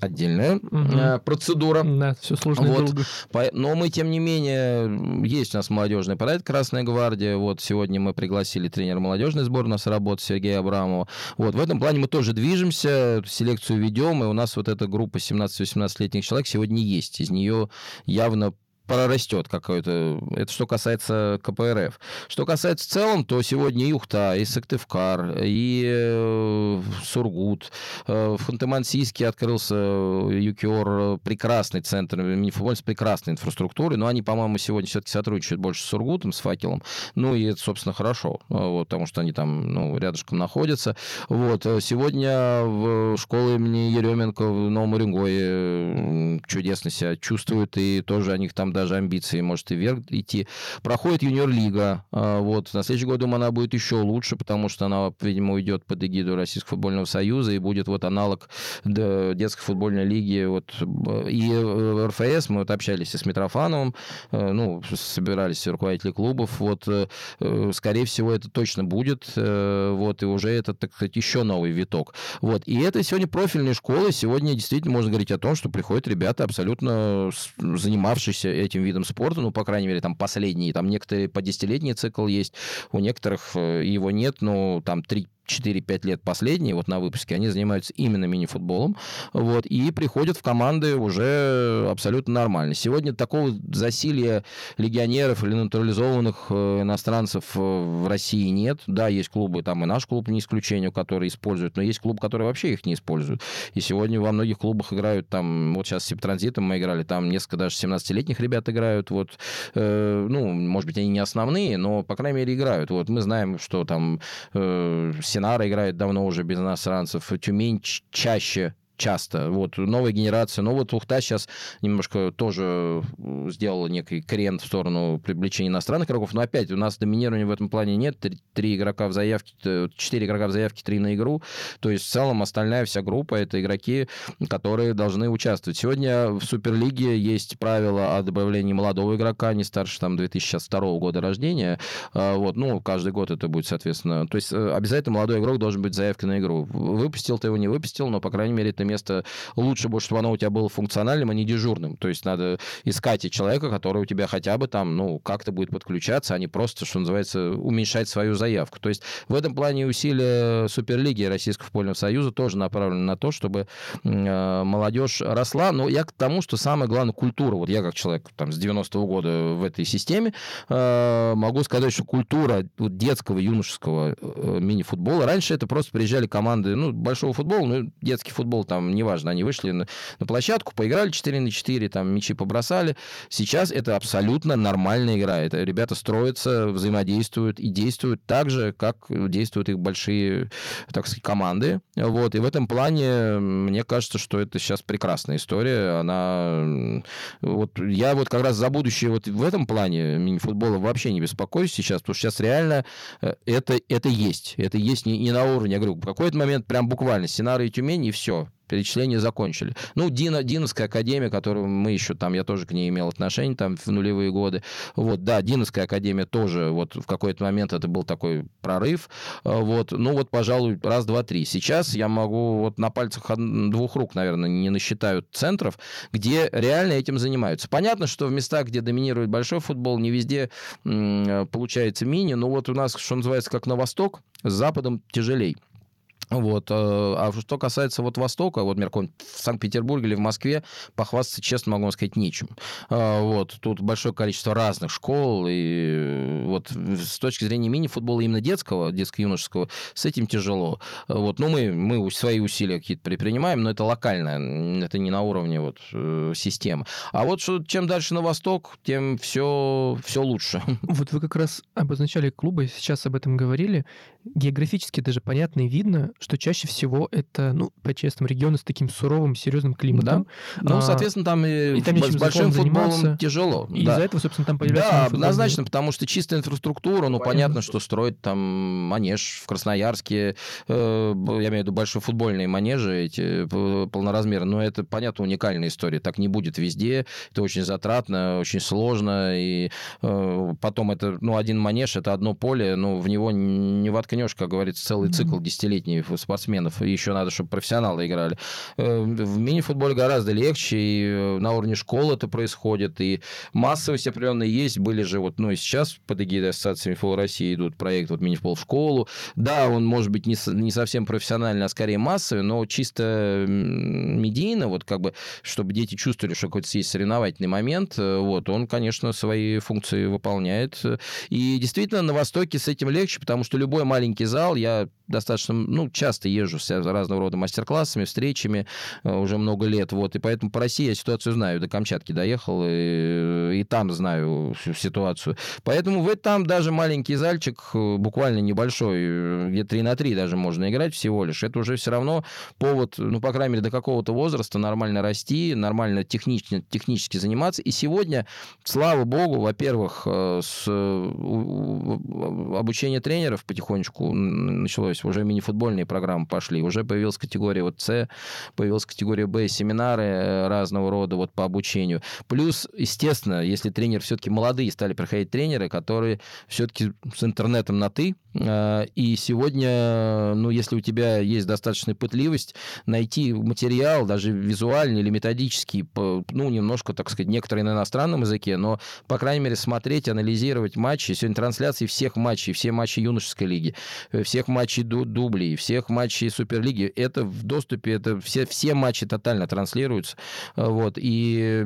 отдельная угу. процедура. Да, все сложно вот. долго. Но мы, тем не менее, есть у нас молодежный проект «Красная гвардия». Вот сегодня мы пригласили тренера молодежной сборной, у нас работает Сергея Абрамова. Вот в этом плане мы тоже движемся, селекцию ведем, и у нас вот эта группа 17-18-летних человек сегодня есть. Из нее явно прорастет какой-то. Это что касается КПРФ. Что касается в целом, то сегодня и Ухта, и Сыктывкар, и э, Сургут. Э, в Ханты-Мансийске открылся ЮКИОР, прекрасный центр, мини-футбол с прекрасной инфраструктурой, но они, по-моему, сегодня все-таки сотрудничают больше с Сургутом, с Факелом. Ну, и это, собственно, хорошо, вот, потому что они там ну, рядышком находятся. Вот. Сегодня в школе имени Еременко в Новом Уренгое чудесно себя чувствуют, и тоже о них там даже амбиции, может и вверх идти. Проходит юниор-лига. А, вот. На следующий год, думаю, она будет еще лучше, потому что она, видимо, уйдет под эгиду Российского футбольного союза и будет вот аналог детской футбольной лиги. Вот. И в РФС мы вот общались с Митрофановым, э, ну, собирались руководители клубов. Вот, э, скорее всего, это точно будет. Э, вот, и уже это, так сказать, еще новый виток. Вот. И это сегодня профильные школы. Сегодня действительно можно говорить о том, что приходят ребята, абсолютно занимавшиеся этим видом спорта, ну, по крайней мере, там последние, там некоторые по десятилетний цикл есть, у некоторых э, его нет, но там 3 4-5 лет последние, вот на выпуске, они занимаются именно мини-футболом, вот, и приходят в команды уже абсолютно нормально. Сегодня такого засилия легионеров или натурализованных э, иностранцев э, в России нет. Да, есть клубы, там и наш клуб не исключение, которые используют, но есть клубы, которые вообще их не используют. И сегодня во многих клубах играют там, вот сейчас с Септранзитом мы играли, там несколько даже 17-летних ребят играют, вот, э, ну, может быть, они не основные, но, по крайней мере, играют. Вот мы знаем, что там э, Синара играет давно уже без иностранцев, Тюмень чаще часто. Вот новая генерация. Но вот Ухта сейчас немножко тоже сделала некий крен в сторону привлечения иностранных игроков. Но опять у нас доминирования в этом плане нет. Три, три игрока в заявке, четыре игрока в заявке, три на игру. То есть в целом остальная вся группа это игроки, которые должны участвовать. Сегодня в Суперлиге есть правило о добавлении молодого игрока, не старше там 2002 года рождения. А, вот, ну, каждый год это будет, соответственно. То есть э, обязательно молодой игрок должен быть заявкой на игру. Выпустил ты его, не выпустил, но, по крайней мере, это место лучше будет, чтобы оно у тебя было функциональным, а не дежурным. То есть надо искать и человека, который у тебя хотя бы там, ну, как-то будет подключаться, а не просто, что называется, уменьшать свою заявку. То есть в этом плане усилия Суперлиги Российского футбольного союза тоже направлены на то, чтобы э, молодежь росла. Но я к тому, что самое главное, культура. Вот я как человек там с 90-го года в этой системе э, могу сказать, что культура детского, юношеского э, мини-футбола. Раньше это просто приезжали команды, ну, большого футбола, ну, детский футбол там неважно, они вышли на, на площадку, поиграли 4 на 4, там, мячи побросали. Сейчас это абсолютно нормальная игра. Это ребята строятся, взаимодействуют и действуют так же, как действуют их большие, так сказать, команды. Вот. И в этом плане мне кажется, что это сейчас прекрасная история. Она... Вот я вот как раз за будущее вот в этом плане мини-футбола вообще не беспокоюсь сейчас, потому что сейчас реально э, это, это есть. Это есть не, не на уровне, я говорю, в какой-то момент прям буквально сценарий Тюмень, и все перечисления закончили. Ну, Дина, Диновская академия, которую мы еще там, я тоже к ней имел отношение там в нулевые годы. Вот, да, Диновская академия тоже вот в какой-то момент это был такой прорыв. А, вот, ну вот, пожалуй, раз, два, три. Сейчас я могу вот на пальцах двух рук, наверное, не насчитаю центров, где реально этим занимаются. Понятно, что в местах, где доминирует большой футбол, не везде получается мини, но вот у нас, что называется, как на восток, с Западом тяжелей. Вот. Э, а что касается вот Востока, вот, например, в Санкт-Петербурге или в Москве, похвастаться, честно могу вам сказать, нечем. А, вот. Тут большое количество разных школ, и вот с точки зрения мини-футбола именно детского, детско-юношеского, с этим тяжело. Вот. Ну, мы, мы свои усилия какие-то предпринимаем, но это локально, это не на уровне вот э, системы. А вот что, чем дальше на восток, тем все, все лучше. Вот вы как раз обозначали клубы, сейчас об этом говорили. Географически даже понятно и видно, что чаще всего это, ну, по-честному, регионы с таким суровым, серьезным климатом. Да. Ну, а, соответственно, там и, и там с большим футболом заниматься. тяжело. И да. из-за этого, собственно, там появляется... Да, однозначно, потому что чистая инфраструктура, ну, понятно, понятно что строить там манеж в Красноярске, э, я имею в виду большие футбольные манежи эти полноразмерные, но это, понятно, уникальная история. Так не будет везде, это очень затратно, очень сложно, и э, потом это, ну, один манеж, это одно поле, ну, в него не воткнешь, как говорится, целый цикл десятилетний спортсменов, еще надо, чтобы профессионалы играли. Э, в мини-футболе гораздо легче, и э, на уровне школы это происходит, и массовость определенная есть. Были же вот, ну и сейчас под эгидой Ассоциации мини России идут проект вот мини-футбол в школу. Да, он может быть не, не совсем профессиональный, а скорее массовый, но чисто медийно, вот как бы, чтобы дети чувствовали, что какой-то есть соревновательный момент, э, вот, он, конечно, свои функции выполняет. И действительно, на Востоке с этим легче, потому что любой маленький зал, я достаточно, ну, часто езжу с разного рода мастер-классами, встречами э, уже много лет, вот, и поэтому по России я ситуацию знаю, до Камчатки доехал, и, и там знаю ситуацию. Поэтому вы там даже маленький зальчик, э, буквально небольшой, э, где 3 на 3 даже можно играть всего лишь, это уже все равно повод, ну, по крайней мере, до какого-то возраста нормально расти, нормально технически, технически заниматься, и сегодня, слава богу, во-первых, с обучение тренеров потихонечку началось, уже мини-футбольные программы пошли. Уже появилась категория вот С, появилась категория Б, семинары э, разного рода вот по обучению. Плюс, естественно, если тренер все-таки молодые стали проходить тренеры, которые все-таки с интернетом на «ты», э, и сегодня, ну, если у тебя есть достаточная пытливость, найти материал, даже визуальный или методический, ну, немножко, так сказать, некоторые на иностранном языке, но, по крайней мере, смотреть, анализировать матчи. Сегодня трансляции всех матчей, все матчи юношеской лиги, э, всех матчей дублей, всех матчей Суперлиги. Это в доступе, это все, все матчи тотально транслируются. Вот, и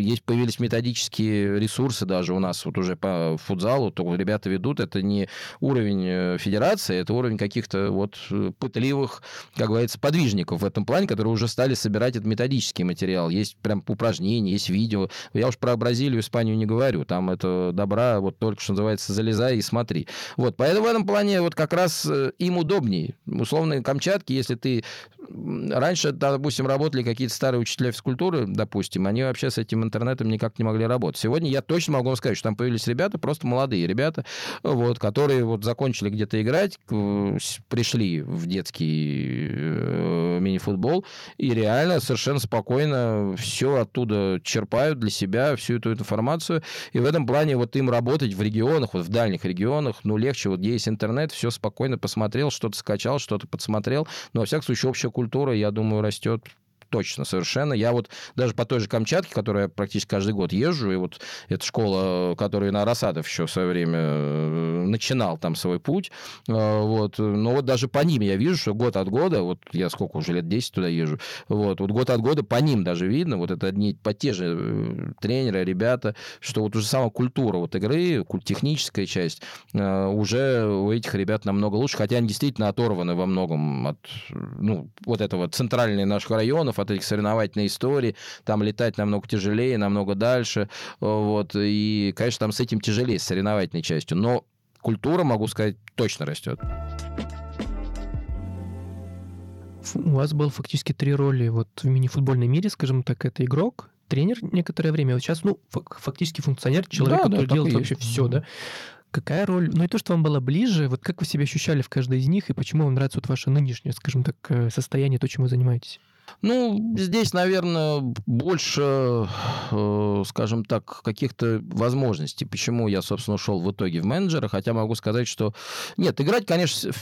есть появились методические ресурсы даже у нас вот уже по футзалу, то ребята ведут. Это не уровень э, федерации, это уровень каких-то вот э, пытливых, как говорится, подвижников в этом плане, которые уже стали собирать этот методический материал. Есть прям упражнения, есть видео. Я уж про Бразилию, Испанию не говорю. Там это добра, вот только что называется, залезай и смотри. Вот, поэтому в этом плане вот как раз э, им удобнее. Условно, Камчатки, если ты... Раньше, допустим, работали какие-то старые учителя физкультуры, допустим, они вообще с этим интернетом никак не могли работать. Сегодня я точно могу вам сказать, что там появились ребята, просто молодые ребята, вот, которые вот закончили где-то играть, пришли в детский э, мини-футбол и реально совершенно спокойно все оттуда черпают для себя, всю эту информацию. И в этом плане вот им работать в регионах, вот в дальних регионах, ну, легче, вот где есть интернет, все спокойно посмотрел, что-то скачал, что-то подсмотрел. Но, во всяком случае, общая культура, я думаю, растет точно совершенно. Я вот даже по той же Камчатке, которую я практически каждый год езжу, и вот эта школа, которую на Рассадов еще в свое время э, начинал там свой путь, э, вот, но вот даже по ним я вижу, что год от года, вот я сколько уже лет 10 туда езжу, вот, вот год от года по ним даже видно, вот это одни по те же э, тренеры, ребята, что вот уже сама культура вот игры, техническая часть уже у этих ребят намного лучше, хотя они действительно оторваны во многом от, ну, вот этого центральных наших районов, от этих соревновательной истории, там летать намного тяжелее, намного дальше, вот, и, конечно, там с этим тяжелее, с соревновательной частью, но культура, могу сказать, точно растет. У вас было фактически три роли вот в мини-футбольном мире, скажем так, это игрок, тренер некоторое время, вот сейчас, ну, фактически функционер, человек, да, который да, делает вообще все, да. Какая роль, ну и то, что вам было ближе, вот как вы себя ощущали в каждой из них, и почему вам нравится вот ваше нынешнее, скажем так, э, состояние, то, чем вы занимаетесь? Ну, здесь, наверное, больше, э, скажем так, каких-то возможностей. Почему я, собственно, ушел в итоге в менеджера, хотя могу сказать, что... Нет, играть, конечно,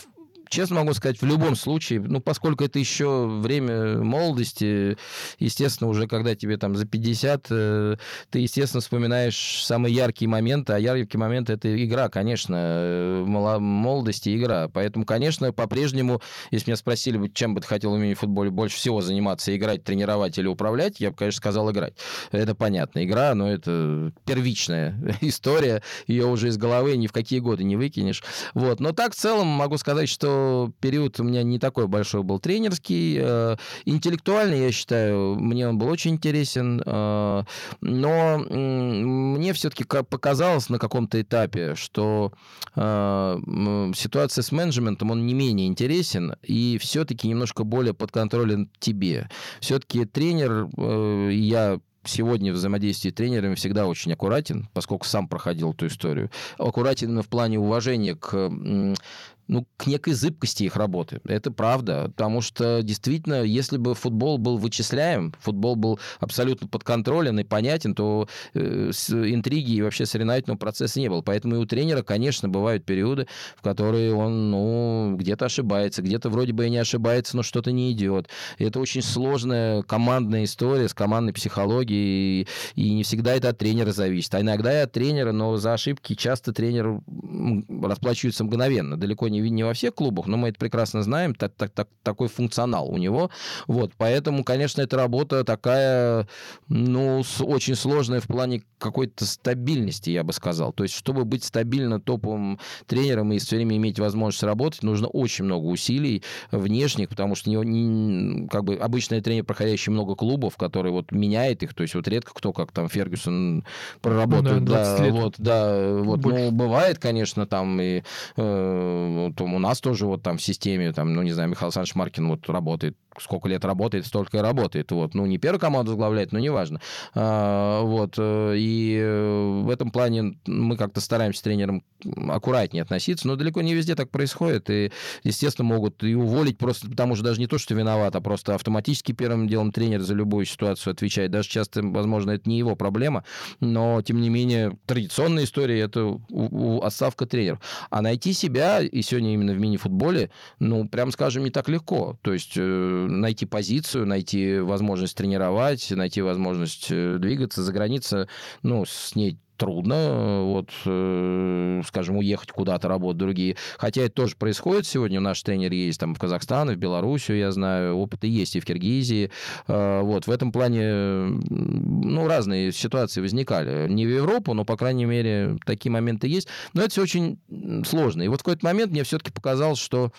честно могу сказать, в любом случае, ну, поскольку это еще время молодости, естественно, уже когда тебе там за 50, э, ты, естественно, вспоминаешь самые яркие моменты, а яркий момент — это игра, конечно, э, молодости игра. Поэтому, конечно, по-прежнему, если меня спросили, чем бы ты хотел в мини-футболе больше всего заниматься, играть, тренировать или управлять, я бы, конечно, сказал играть. Это понятно. Игра, но это первичная история, ее уже из головы ни в какие годы не выкинешь. Вот. Но так, в целом, могу сказать, что период у меня не такой большой был тренерский. Э, интеллектуальный, я считаю, мне он был очень интересен. Э, но мне все-таки показалось на каком-то этапе, что э, ситуация с менеджментом, он не менее интересен и все-таки немножко более подконтролен тебе. Все-таки тренер, я сегодня в взаимодействии с тренерами всегда очень аккуратен, поскольку сам проходил эту историю. Аккуратен в плане уважения к ну, к некой зыбкости их работы. Это правда, потому что действительно, если бы футбол был вычисляем, футбол был абсолютно подконтролен и понятен, то э, интриги и вообще соревновательного процесса не было. Поэтому и у тренера, конечно, бывают периоды, в которые он, ну, где-то ошибается, где-то вроде бы и не ошибается, но что-то не идет. Это очень сложная командная история с командной психологией, и, и не всегда это от тренера зависит. А иногда и от тренера, но за ошибки часто тренер расплачивается мгновенно, далеко не не, не во всех клубах, но мы это прекрасно знаем, так, так, так, такой функционал у него. Вот, поэтому, конечно, эта работа такая, ну, очень сложная в плане какой-то стабильности, я бы сказал. То есть, чтобы быть стабильно топовым тренером и все время иметь возможность работать, нужно очень много усилий внешних, потому что не, не, как бы обычный тренер, проходящий много клубов, который вот меняет их, то есть вот редко кто, как там Фергюсон, проработает. Ну, да, да, вот, да, вот, ну, бывает, конечно, там и э, там у нас тоже вот там в системе, там, ну, не знаю, Михаил Александрович Маркин вот работает сколько лет работает, столько и работает. Вот. Ну, не первую команду возглавляет, но неважно. А, вот. Э, и э, в этом плане мы как-то стараемся тренерам аккуратнее относиться, но далеко не везде так происходит. И, естественно, могут и уволить просто потому, что даже не то, что виноват, а просто автоматически первым делом тренер за любую ситуацию отвечает. Даже часто, возможно, это не его проблема, но, тем не менее, традиционная история — это отставка тренеров. А найти себя, и сегодня именно в мини-футболе, ну, прям скажем, не так легко. То есть э, найти позицию, найти возможность тренировать, найти возможность э, двигаться за границей, ну, с ней трудно, вот, э, скажем, уехать куда-то работать другие. Хотя это тоже происходит сегодня. Наш тренер есть там в Казахстан, в Белоруссию, я знаю, опыты есть и в Киргизии. Э, вот, в этом плане, ну, разные ситуации возникали. Не в Европу, но, по крайней мере, такие моменты есть. Но это все очень сложно. И вот в какой-то момент мне все-таки показалось, что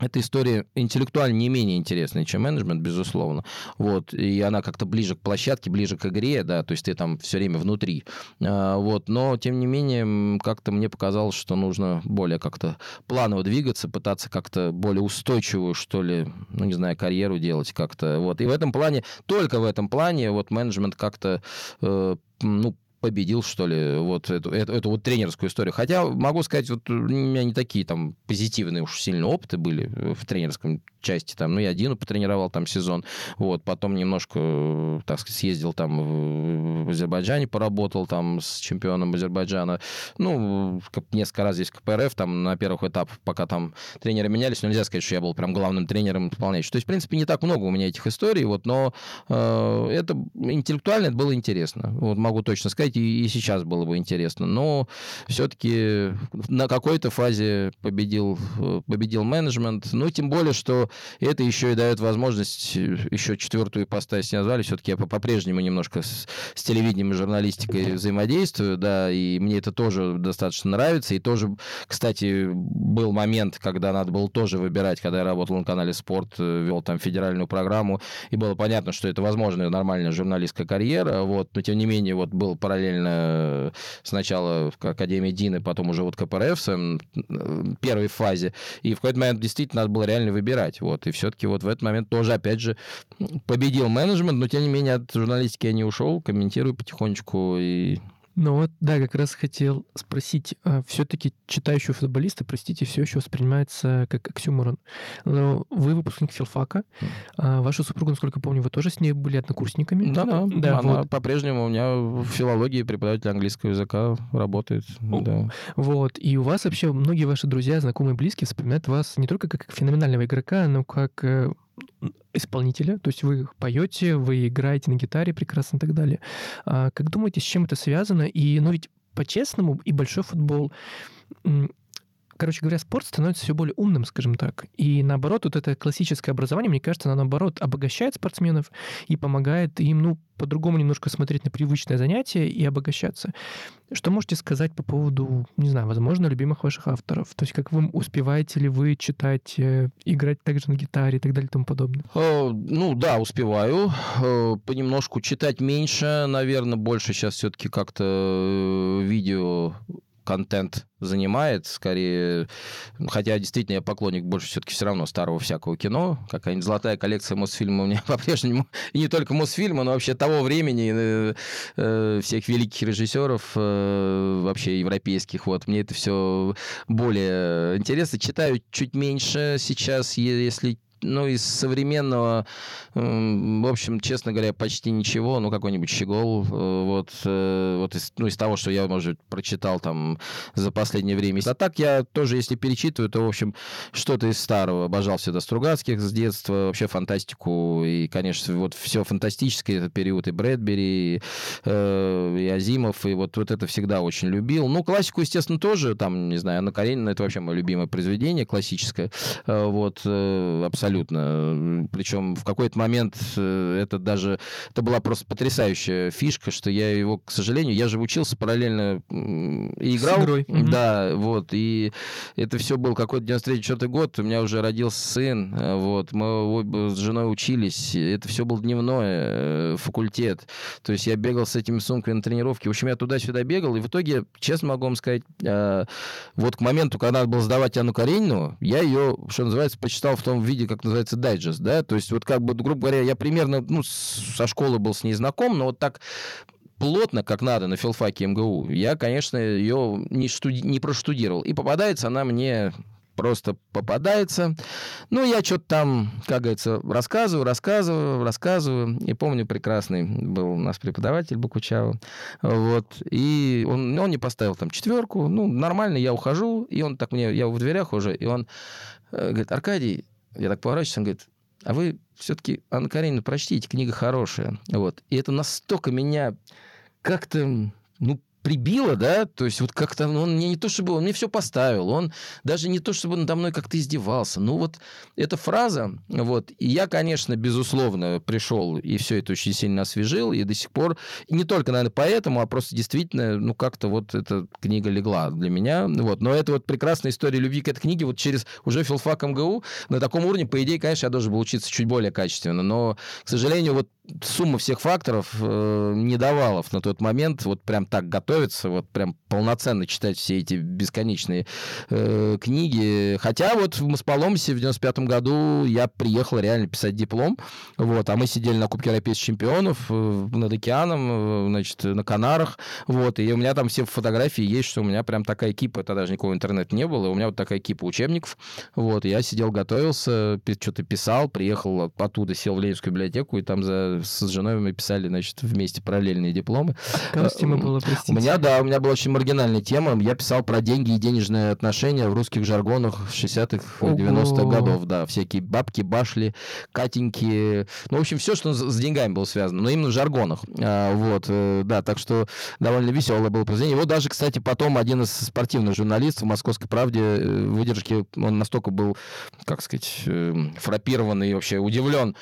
эта история интеллектуально не менее интересная, чем менеджмент, безусловно. Вот. И она как-то ближе к площадке, ближе к игре, да, то есть ты там все время внутри. А, вот. Но, тем не менее, как-то мне показалось, что нужно более как-то планово двигаться, пытаться как-то более устойчивую, что ли, ну, не знаю, карьеру делать как-то. Вот. И в этом плане, только в этом плане, вот менеджмент как-то э, ну, победил, что ли, вот эту, эту, эту вот тренерскую историю. Хотя, могу сказать, вот у меня не такие там позитивные уж сильно опыты были в тренерском части. Там, ну, я один потренировал там сезон, вот, потом немножко, так сказать, съездил там в Азербайджане, поработал там с чемпионом Азербайджана. Ну, несколько раз здесь в КПРФ, там, на первых этапах, пока там тренеры менялись, нельзя сказать, что я был прям главным тренером исполняющим. То есть, в принципе, не так много у меня этих историй, вот, но э, это интеллектуально это было интересно. Вот, могу точно сказать, и, и сейчас было бы интересно. Но все-таки на какой-то фазе победил, победил менеджмент. Ну, тем более, что это еще и дает возможность еще четвертую ипостась не назвали. Все-таки я по-прежнему немножко с, с телевидением и журналистикой взаимодействую, да, и мне это тоже достаточно нравится. И тоже, кстати, был момент, когда надо было тоже выбирать, когда я работал на канале «Спорт», э, вел там федеральную программу, и было понятно, что это возможная нормальная журналистская карьера, вот, но тем не менее вот был параллельно э, сначала в Академии Дины, потом уже вот КПРФ в э, первой фазе. И в какой-то момент действительно надо было реально выбирать. Вот. И все-таки вот в этот момент тоже, опять же, победил менеджмент, но тем не менее от журналистики я не ушел, комментирую потихонечку и ну вот, да, как раз хотел спросить, а, все-таки читающего футболиста, простите, все еще воспринимается как оксюморон. Но вы выпускник филфака, а вашу супругу, насколько помню, вы тоже с ней были однокурсниками? Да, да, да она вот. по-прежнему у меня в филологии преподаватель английского языка работает. О, да. Вот, и у вас вообще многие ваши друзья, знакомые, близкие вспоминают вас не только как феноменального игрока, но как э, исполнителя, то есть вы поете, вы играете на гитаре прекрасно и так далее. А как думаете, с чем это связано? И, ну ведь по-честному и большой футбол короче говоря, спорт становится все более умным, скажем так. И наоборот, вот это классическое образование, мне кажется, оно наоборот обогащает спортсменов и помогает им, ну, по-другому немножко смотреть на привычное занятие и обогащаться. Что можете сказать по поводу, не знаю, возможно, любимых ваших авторов? То есть как вы успеваете ли вы читать, э, играть также на гитаре и так далее и тому подобное? Э, ну да, успеваю. Э, понемножку читать меньше, наверное, больше сейчас все-таки как-то видео контент занимает, скорее, хотя действительно я поклонник больше все-таки все равно старого всякого кино, какая-нибудь золотая коллекция Мосфильма у меня по-прежнему, и не только Мосфильма, но вообще того времени, э, э, всех великих режиссеров, э, вообще европейских, вот, мне это все более интересно, читаю чуть меньше сейчас, если ну, из современного, в общем, честно говоря, почти ничего. Ну, какой-нибудь Щегол. Э, вот, э, вот из, ну, из того, что я, может, прочитал там за последнее время. А так я тоже, если перечитываю, то, в общем, что-то из старого. Обожал всегда Стругацких с детства, вообще фантастику. И, конечно, вот все фантастическое, этот период и Брэдбери, и, э, и Азимов, и вот, вот это всегда очень любил. Ну, классику, естественно, тоже, там, не знаю, Анна Каренина, это вообще мое любимое произведение классическое. Вот, абсолютно абсолютно. Причем в какой-то момент э, это даже... Это была просто потрясающая фишка, что я его, к сожалению, я же учился параллельно и играл. С игрой. Да, вот. И это все был какой-то 93-4 год. У меня уже родился сын. Э, вот. Мы оба с женой учились. Это все был дневной э, факультет. То есть я бегал с этими сумками на тренировке. В общем, я туда-сюда бегал. И в итоге, честно могу вам сказать, вот к моменту, когда надо было сдавать Анну Каренину, я ее, что называется, почитал в том виде, как как называется, дайджест, да, то есть вот как бы, грубо говоря, я примерно, ну, со школы был с ней знаком, но вот так плотно, как надо, на филфаке МГУ, я, конечно, ее не, штуди... не проштудировал. И попадается она мне просто попадается. Ну, я что-то там, как говорится, рассказываю, рассказываю, рассказываю. И помню, прекрасный был у нас преподаватель Бакучава. Вот. И он, он не поставил там четверку. Ну, нормально, я ухожу. И он так мне, я в дверях уже, и он э, говорит, Аркадий, я так поворачиваюсь, он говорит, а вы все-таки Анна Каренина прочтите, книга хорошая. Вот. И это настолько меня как-то, ну, прибило, да, то есть вот как-то он мне не то чтобы, он мне все поставил, он даже не то чтобы надо мной как-то издевался, ну вот эта фраза, вот, и я, конечно, безусловно, пришел и все это очень сильно освежил, и до сих пор, и не только, наверное, поэтому, а просто действительно, ну как-то вот эта книга легла для меня, вот, но это вот прекрасная история любви к этой книге вот через уже филфак МГУ. На таком уровне, по идее, конечно, я должен был учиться чуть более качественно, но, к сожалению, вот сумма всех факторов э, не давала на тот момент вот прям так готовиться, вот прям полноценно читать все эти бесконечные э, книги. Хотя вот в Мосполомсе в 95 году я приехал реально писать диплом, вот, а мы сидели на Кубке Европейских чемпионов э, над океаном, э, значит, на Канарах, вот, и у меня там все фотографии есть, что у меня прям такая кипа, тогда даже никакого интернета не было, у меня вот такая кипа учебников, вот, я сидел, готовился, что-то писал, приехал оттуда, сел в Ленинскую библиотеку, и там за с женой мы писали, значит, вместе параллельные дипломы. Какая тема была, простите? Меня, да, у меня была очень маргинальная тема. Я писал про деньги и денежные отношения в русских жаргонах 60-х, 90-х годов, да. Всякие бабки, башли, катеньки. Ну, в общем, все, что с деньгами было связано, но именно в жаргонах. А, вот, э, да, так что довольно веселое было произведение. Его даже, кстати, потом один из спортивных журналистов в «Московской правде» э, выдержки, он настолько был, как сказать, э, фрапирован и вообще удивлен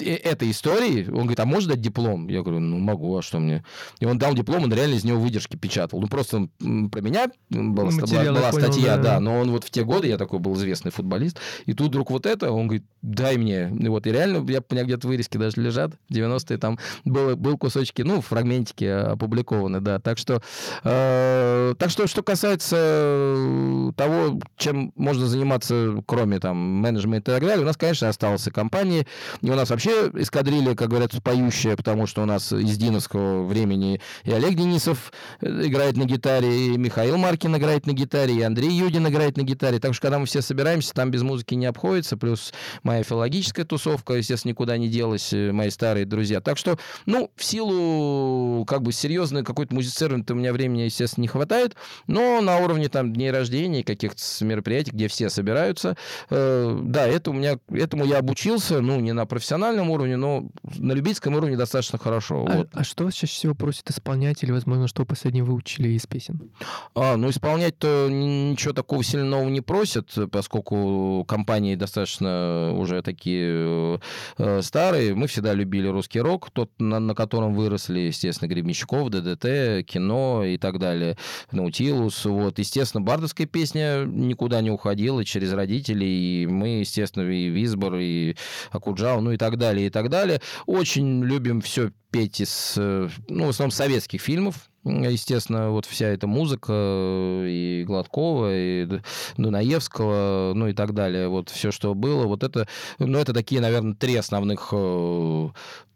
этой истории, он говорит, а можешь дать диплом? Я говорю, ну могу, а что мне? И он дал диплом, он реально из него выдержки печатал. Ну просто про меня была, Материал, была понял, статья, да. да, но он вот в те годы, я такой был известный футболист, и тут вдруг вот это, он говорит, дай мне. И вот, и реально, я, у меня где-то вырезки даже лежат, 90-е там было, был кусочки, ну, фрагментики опубликованы, да. Так что, э, так что, что касается того, чем можно заниматься, кроме там менеджмента и так далее, у нас, конечно, осталась и компания, и у нас вообще вообще эскадрилья, как говорят, поющая, потому что у нас из диновского времени и Олег Денисов э, играет на гитаре, и Михаил Маркин играет на гитаре, и Андрей Юдин играет на гитаре. Так что, когда мы все собираемся, там без музыки не обходится. Плюс моя филологическая тусовка, естественно, никуда не делась, э, мои старые друзья. Так что, ну, в силу как бы серьезной какой-то музицирования у меня времени, естественно, не хватает, но на уровне там дней рождения, каких-то мероприятий, где все собираются, э, да, это у меня, этому я обучился, ну, не на профессиональном профессиональном уровне, но на любительском уровне достаточно хорошо. А, вот. а что вас чаще всего просят исполнять или, возможно, что последнее выучили из песен? А, ну, исполнять-то ничего такого сильно нового не просят, поскольку компании достаточно уже такие э, старые. Мы всегда любили русский рок, тот, на, на котором выросли, естественно, Гребенщиков, ДДТ, кино и так далее, Наутилус. Вот. Естественно, бардовская песня никуда не уходила через родителей, и мы, естественно, и Визбор, и Акуджау, ну и так далее, и так далее. Очень любим все петь из, э, ну, в основном советских фильмов. Естественно, вот вся эта музыка э, и Гладкова, и Дунаевского, ну и так далее, вот все, что было, вот это, ну, это такие, наверное, три основных э,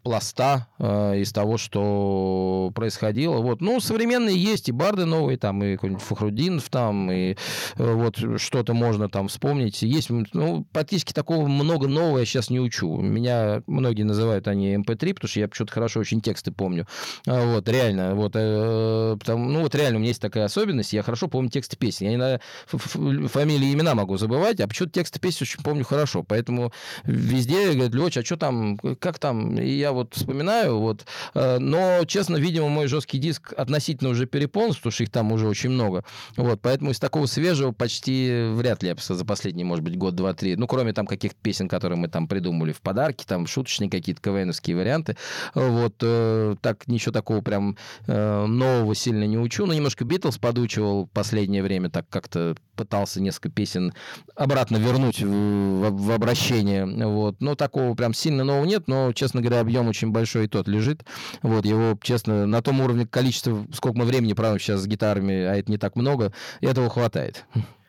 пласта э, из того, что происходило. Вот. Ну, современные есть и барды новые, там, и какой-нибудь Фахрудинов, там, и э, вот что-то можно там вспомнить. Есть, ну, практически такого много нового я сейчас не учу. Меня многие называют они MP3, эм потому что я почему-то хорошо очень тексты помню. А, вот, реально, вот, э, потому, ну, вот реально у меня есть такая особенность, я хорошо помню тексты песни. Я иногда фамилии и имена могу забывать, а почему-то тексты песни очень помню хорошо. Поэтому везде говорят, Лёч, а что там, как там? И я вот вспоминаю, вот. Э, но, честно, видимо, мой жесткий диск относительно уже переполнен, потому что их там уже очень много. Вот, поэтому из такого свежего почти вряд ли я за последний, может быть, год, два, три. Ну, кроме там каких-то песен, которые мы там придумали в подарки, там шуточные какие-то КВНовские варианты. Вот, э, так ничего такого прям э, нового сильно не учу. Но немножко Битлз подучивал последнее время, так как-то пытался несколько песен обратно вернуть в, в, в обращение. Вот. Но такого прям сильно нового нет, но, честно говоря, объем объем очень большой, и тот лежит. Вот, его, честно, на том уровне количества, сколько мы времени правим сейчас с гитарами, а это не так много, этого хватает.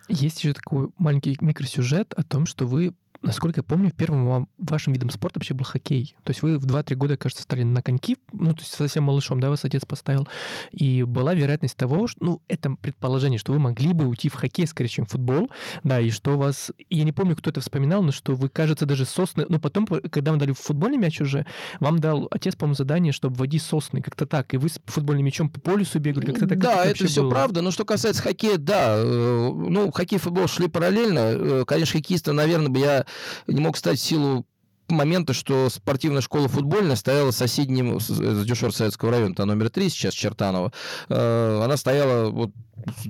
Есть еще такой маленький микросюжет о том, что вы насколько я помню, первым вашим видом спорта вообще был хоккей. То есть вы в 2-3 года, кажется, стали на коньки, ну, то есть совсем малышом, да, вас отец поставил. И была вероятность того, что, ну, это предположение, что вы могли бы уйти в хоккей скорее, чем в футбол, да, и что вас, я не помню, кто это вспоминал, но что вы, кажется, даже сосны, ну, потом, когда вам дали футбольный мяч уже, вам дал отец, по-моему, задание, чтобы вводить сосны, как-то так, и вы с футбольным мячом по полюсу бегали, как-то так. Да, это все было? правда, но что касается хоккея, да, э, ну, хоккей и футбол шли параллельно, э, конечно, хоккеиста, наверное, бы я не мог стать в силу моменты, что спортивная школа футбольная стояла соседним с Дюшор Советского района, это номер три сейчас, Чертанова. Э, она стояла вот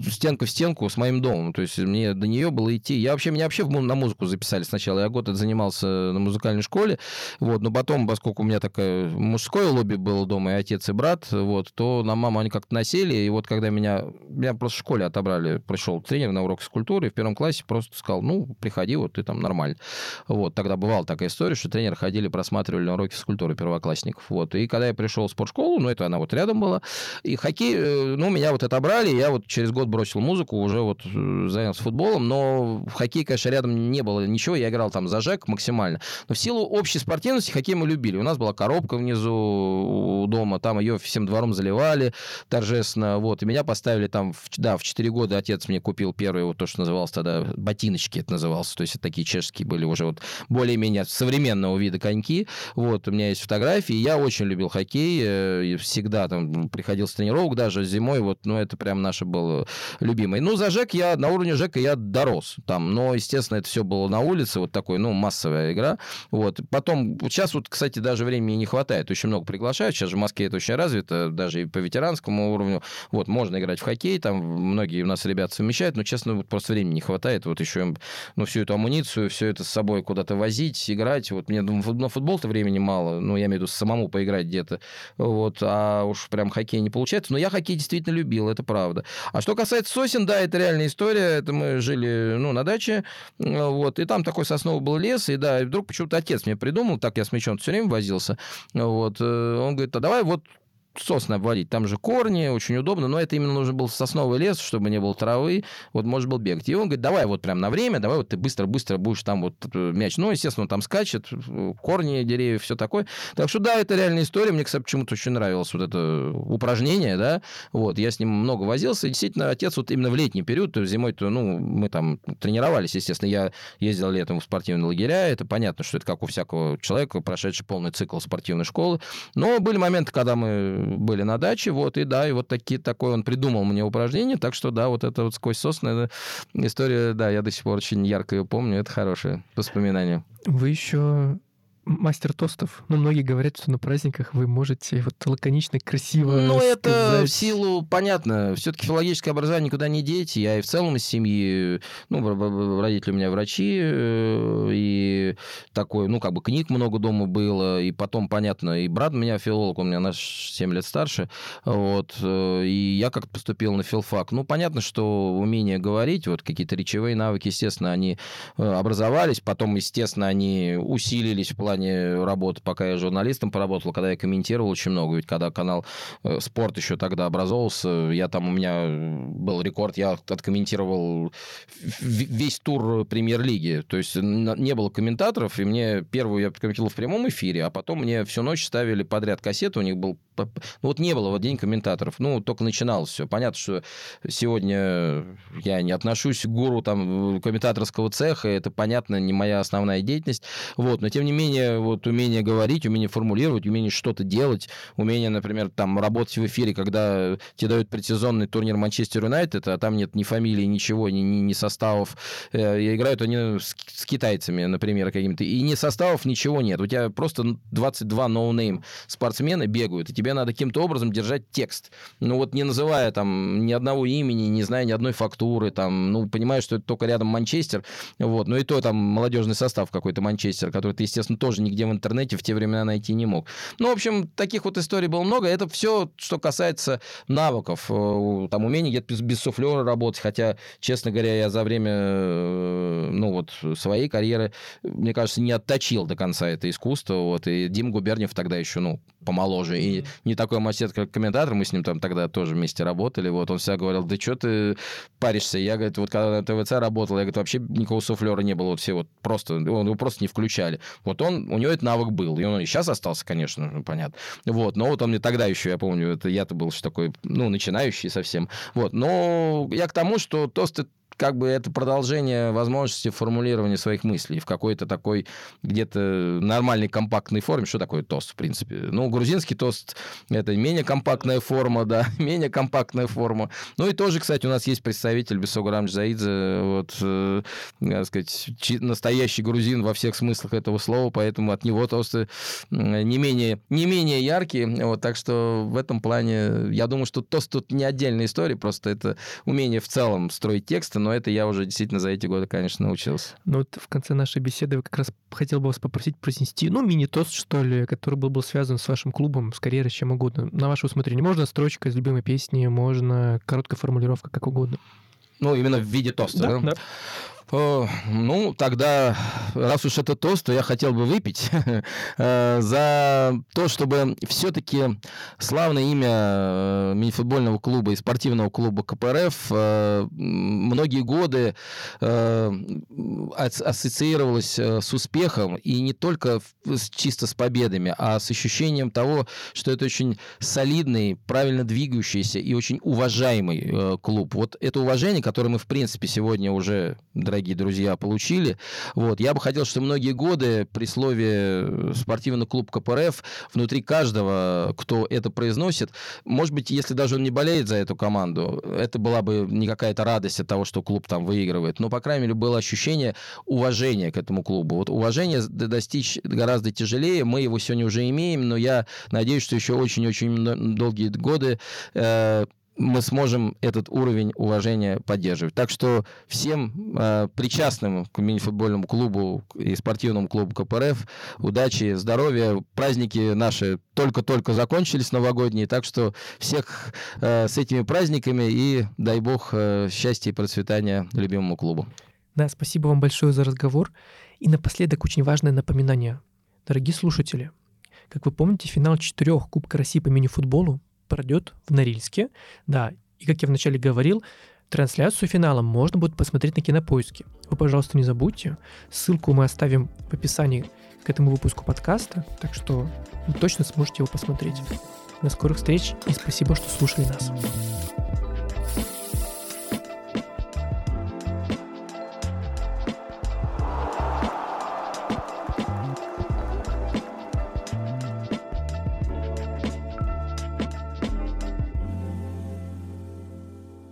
стенка в стенку с моим домом. То есть мне до нее было идти. Я вообще, меня вообще на музыку записали сначала. Я год занимался на музыкальной школе. Вот, но потом, поскольку у меня такое мужское лобби было дома, и отец, и брат, вот, то на маму они как-то насели. И вот когда меня, меня просто в школе отобрали, пришел тренер на урок физкультуры, и в первом классе просто сказал, ну, приходи, вот ты там нормально. Вот, тогда бывала такая история, что тренеры ходили, просматривали уроки физкультуры первоклассников. Вот, и когда я пришел в спортшколу, ну, это она вот рядом была, и хоккей, э, ну, меня вот отобрали, я вот через год бросил музыку, уже вот э, занялся футболом, но в хоккей, конечно, рядом не было ничего, я играл там за ЖЭК максимально. Но в силу общей спортивности хоккей мы любили. У нас была коробка внизу у дома, там ее всем двором заливали торжественно, вот, и меня поставили там, в, да, в 4 года отец мне купил первые, вот то, что называлось тогда, ботиночки это называлось, то есть это такие чешские были уже вот более-менее современного вида коньки, вот, у меня есть фотографии, я очень любил хоккей, э, всегда там приходил с тренировок, даже зимой, вот, ну, это прям наше было любимый. Ну, за ЖЭК я, на уровне ЖЭКа я дорос там, но, естественно, это все было на улице, вот такой, ну, массовая игра. Вот. Потом, сейчас вот, кстати, даже времени не хватает, очень много приглашают, сейчас же в Москве это очень развито, даже и по ветеранскому уровню, вот, можно играть в хоккей, там многие у нас ребята совмещают, но, честно, вот просто времени не хватает, вот еще, ну, всю эту амуницию, все это с собой куда-то возить, играть, вот, мне ну, на футбол-то времени мало, ну, я имею в виду самому поиграть где-то, вот, а уж прям хоккей не получается, но я хоккей действительно любил, это правда. А что касается сосен, да, это реальная история. Это мы жили, ну, на даче, вот, и там такой сосновый был лес, и да, и вдруг почему-то отец мне придумал, так я с мечом все время возился, вот, э, он говорит, а давай вот сосны обводить. Там же корни, очень удобно, но это именно нужен был сосновый лес, чтобы не было травы, вот можно было бегать. И он говорит, давай вот прям на время, давай вот ты быстро-быстро будешь там вот э, мяч. Ну, естественно, он там скачет, корни деревьев, все такое. Так что да, это реальная история. Мне, кстати, почему-то очень нравилось вот это упражнение, да. Вот, я с ним много возился. И действительно, отец вот именно в летний период, то зимой-то, ну, мы там тренировались, естественно, я ездил летом в спортивные лагеря, это понятно, что это как у всякого человека, прошедший полный цикл спортивной школы. Но были моменты, когда мы были на даче, вот, и да, и вот такие, такое он придумал мне упражнение, так что, да, вот это вот сквозь сосны история, да, я до сих пор очень ярко ее помню, это хорошее воспоминание. Вы еще мастер тостов. Ну, многие говорят, что на праздниках вы можете вот лаконично, красиво Ну, это в силу, понятно, все-таки филологическое образование никуда не деть. Я и в целом из семьи, ну, родители у меня врачи, э, и такой, ну, как бы книг много дома было, и потом, понятно, и брат у меня филолог, он у меня наш 7 лет старше, вот, э, и я как-то поступил на филфак. Ну, понятно, что умение говорить, вот какие-то речевые навыки, естественно, они э, образовались, потом, естественно, они усилились в плане плане работы, пока я журналистом поработал, когда я комментировал очень много, ведь когда канал э, «Спорт» еще тогда образовался, я там, у меня был рекорд, я откомментировал весь тур премьер-лиги, то есть не было комментаторов, и мне первую я комментировал в прямом эфире, а потом мне всю ночь ставили подряд кассеты, у них был ну, вот не было вот день комментаторов. Ну, только начиналось все. Понятно, что сегодня я не отношусь к гуру там комментаторского цеха, это, понятно, не моя основная деятельность. Вот, но тем не менее, вот умение говорить, умение формулировать, умение что-то делать, умение, например, там работать в эфире, когда тебе дают предсезонный турнир Манчестер Юнайтед, а там нет ни фамилии, ничего, ни, ни, ни составов. Э, и играют они с, с китайцами, например, какими-то. И ни составов, ничего нет. У тебя просто 22 no-name спортсмена бегают, и тебе надо каким-то образом держать текст. Ну вот не называя там ни одного имени, не зная ни одной фактуры, там, ну, понимаешь, что это только рядом Манчестер, вот, ну и то там молодежный состав какой-то Манчестер, который ты, естественно, тоже нигде в интернете в те времена найти не мог. Ну, в общем, таких вот историй было много. Это все, что касается навыков, э, там, умений где-то без, суфлера работать, хотя, честно говоря, я за время, э, ну, вот, своей карьеры, мне кажется, не отточил до конца это искусство, вот, и Дим Губерниев тогда еще, ну, помоложе, и не такой мастер, как комментатор, мы с ним там тогда тоже вместе работали, вот, он всегда говорил, да что ты паришься? Я, говорит, вот когда на ТВЦ работал, я, говорит, вообще никакого суфлера не было, вот все вот просто, он, его просто не включали. Вот он, у него этот навык был, и он и сейчас остался, конечно, ну, понятно. Вот, но вот он мне тогда еще, я помню, это я-то был еще такой, ну, начинающий совсем. Вот, но я к тому, что тосты как бы это продолжение возможности формулирования своих мыслей в какой-то такой где-то нормальной компактной форме. Что такое тост, в принципе? Ну, грузинский тост — это менее компактная форма, да, менее компактная форма. Ну и тоже, кстати, у нас есть представитель Бесогу Рамж Заидзе, вот, э, так сказать, настоящий грузин во всех смыслах этого слова, поэтому от него тосты не менее, не менее яркие. Вот, так что в этом плане, я думаю, что тост тут не отдельная история, просто это умение в целом строить тексты, но это я уже действительно за эти годы, конечно, научился. Ну вот в конце нашей беседы как раз хотел бы вас попросить произнести, ну, мини-тост, что ли, который был бы связан с вашим клубом, с карьерой, с чем угодно. На ваше усмотрение. Можно строчка из любимой песни, можно короткая формулировка, как угодно. Ну, именно в виде тоста, да? да? Э, ну, тогда, раз уж это то я хотел бы выпить э, за то, чтобы все-таки славное имя э, мини-футбольного клуба и спортивного клуба КПРФ многие годы ассоциировалось с успехом, и не только чисто с победами, а с ощущением того, что это очень солидный, правильно двигающийся и очень уважаемый клуб. Вот это уважение, которое мы, в принципе, сегодня уже, дорогие друзья, получили. Вот. Я бы хотел, чтобы многие годы при слове э, спортивный клуб КПРФ внутри каждого, кто это произносит, может быть, если даже он не болеет за эту команду, это была бы не какая-то радость от того, что клуб там выигрывает, но, по крайней мере, было ощущение уважения к этому клубу. Вот уважение достичь гораздо тяжелее, мы его сегодня уже имеем, но я надеюсь, что еще очень-очень долгие годы э, мы сможем этот уровень уважения поддерживать. Так что всем э, причастным к мини-футбольному клубу и спортивному клубу КПРФ удачи, здоровья. Праздники наши только-только закончились новогодние, так что всех э, с этими праздниками и, дай бог, э, счастья и процветания любимому клубу. Да, спасибо вам большое за разговор. И напоследок очень важное напоминание. Дорогие слушатели, как вы помните, финал четырех Кубка России по мини-футболу пройдет в Норильске. Да, и как я вначале говорил, трансляцию финала можно будет посмотреть на Кинопоиске. Вы, пожалуйста, не забудьте. Ссылку мы оставим в описании к этому выпуску подкаста, так что вы точно сможете его посмотреть. До скорых встреч и спасибо, что слушали нас.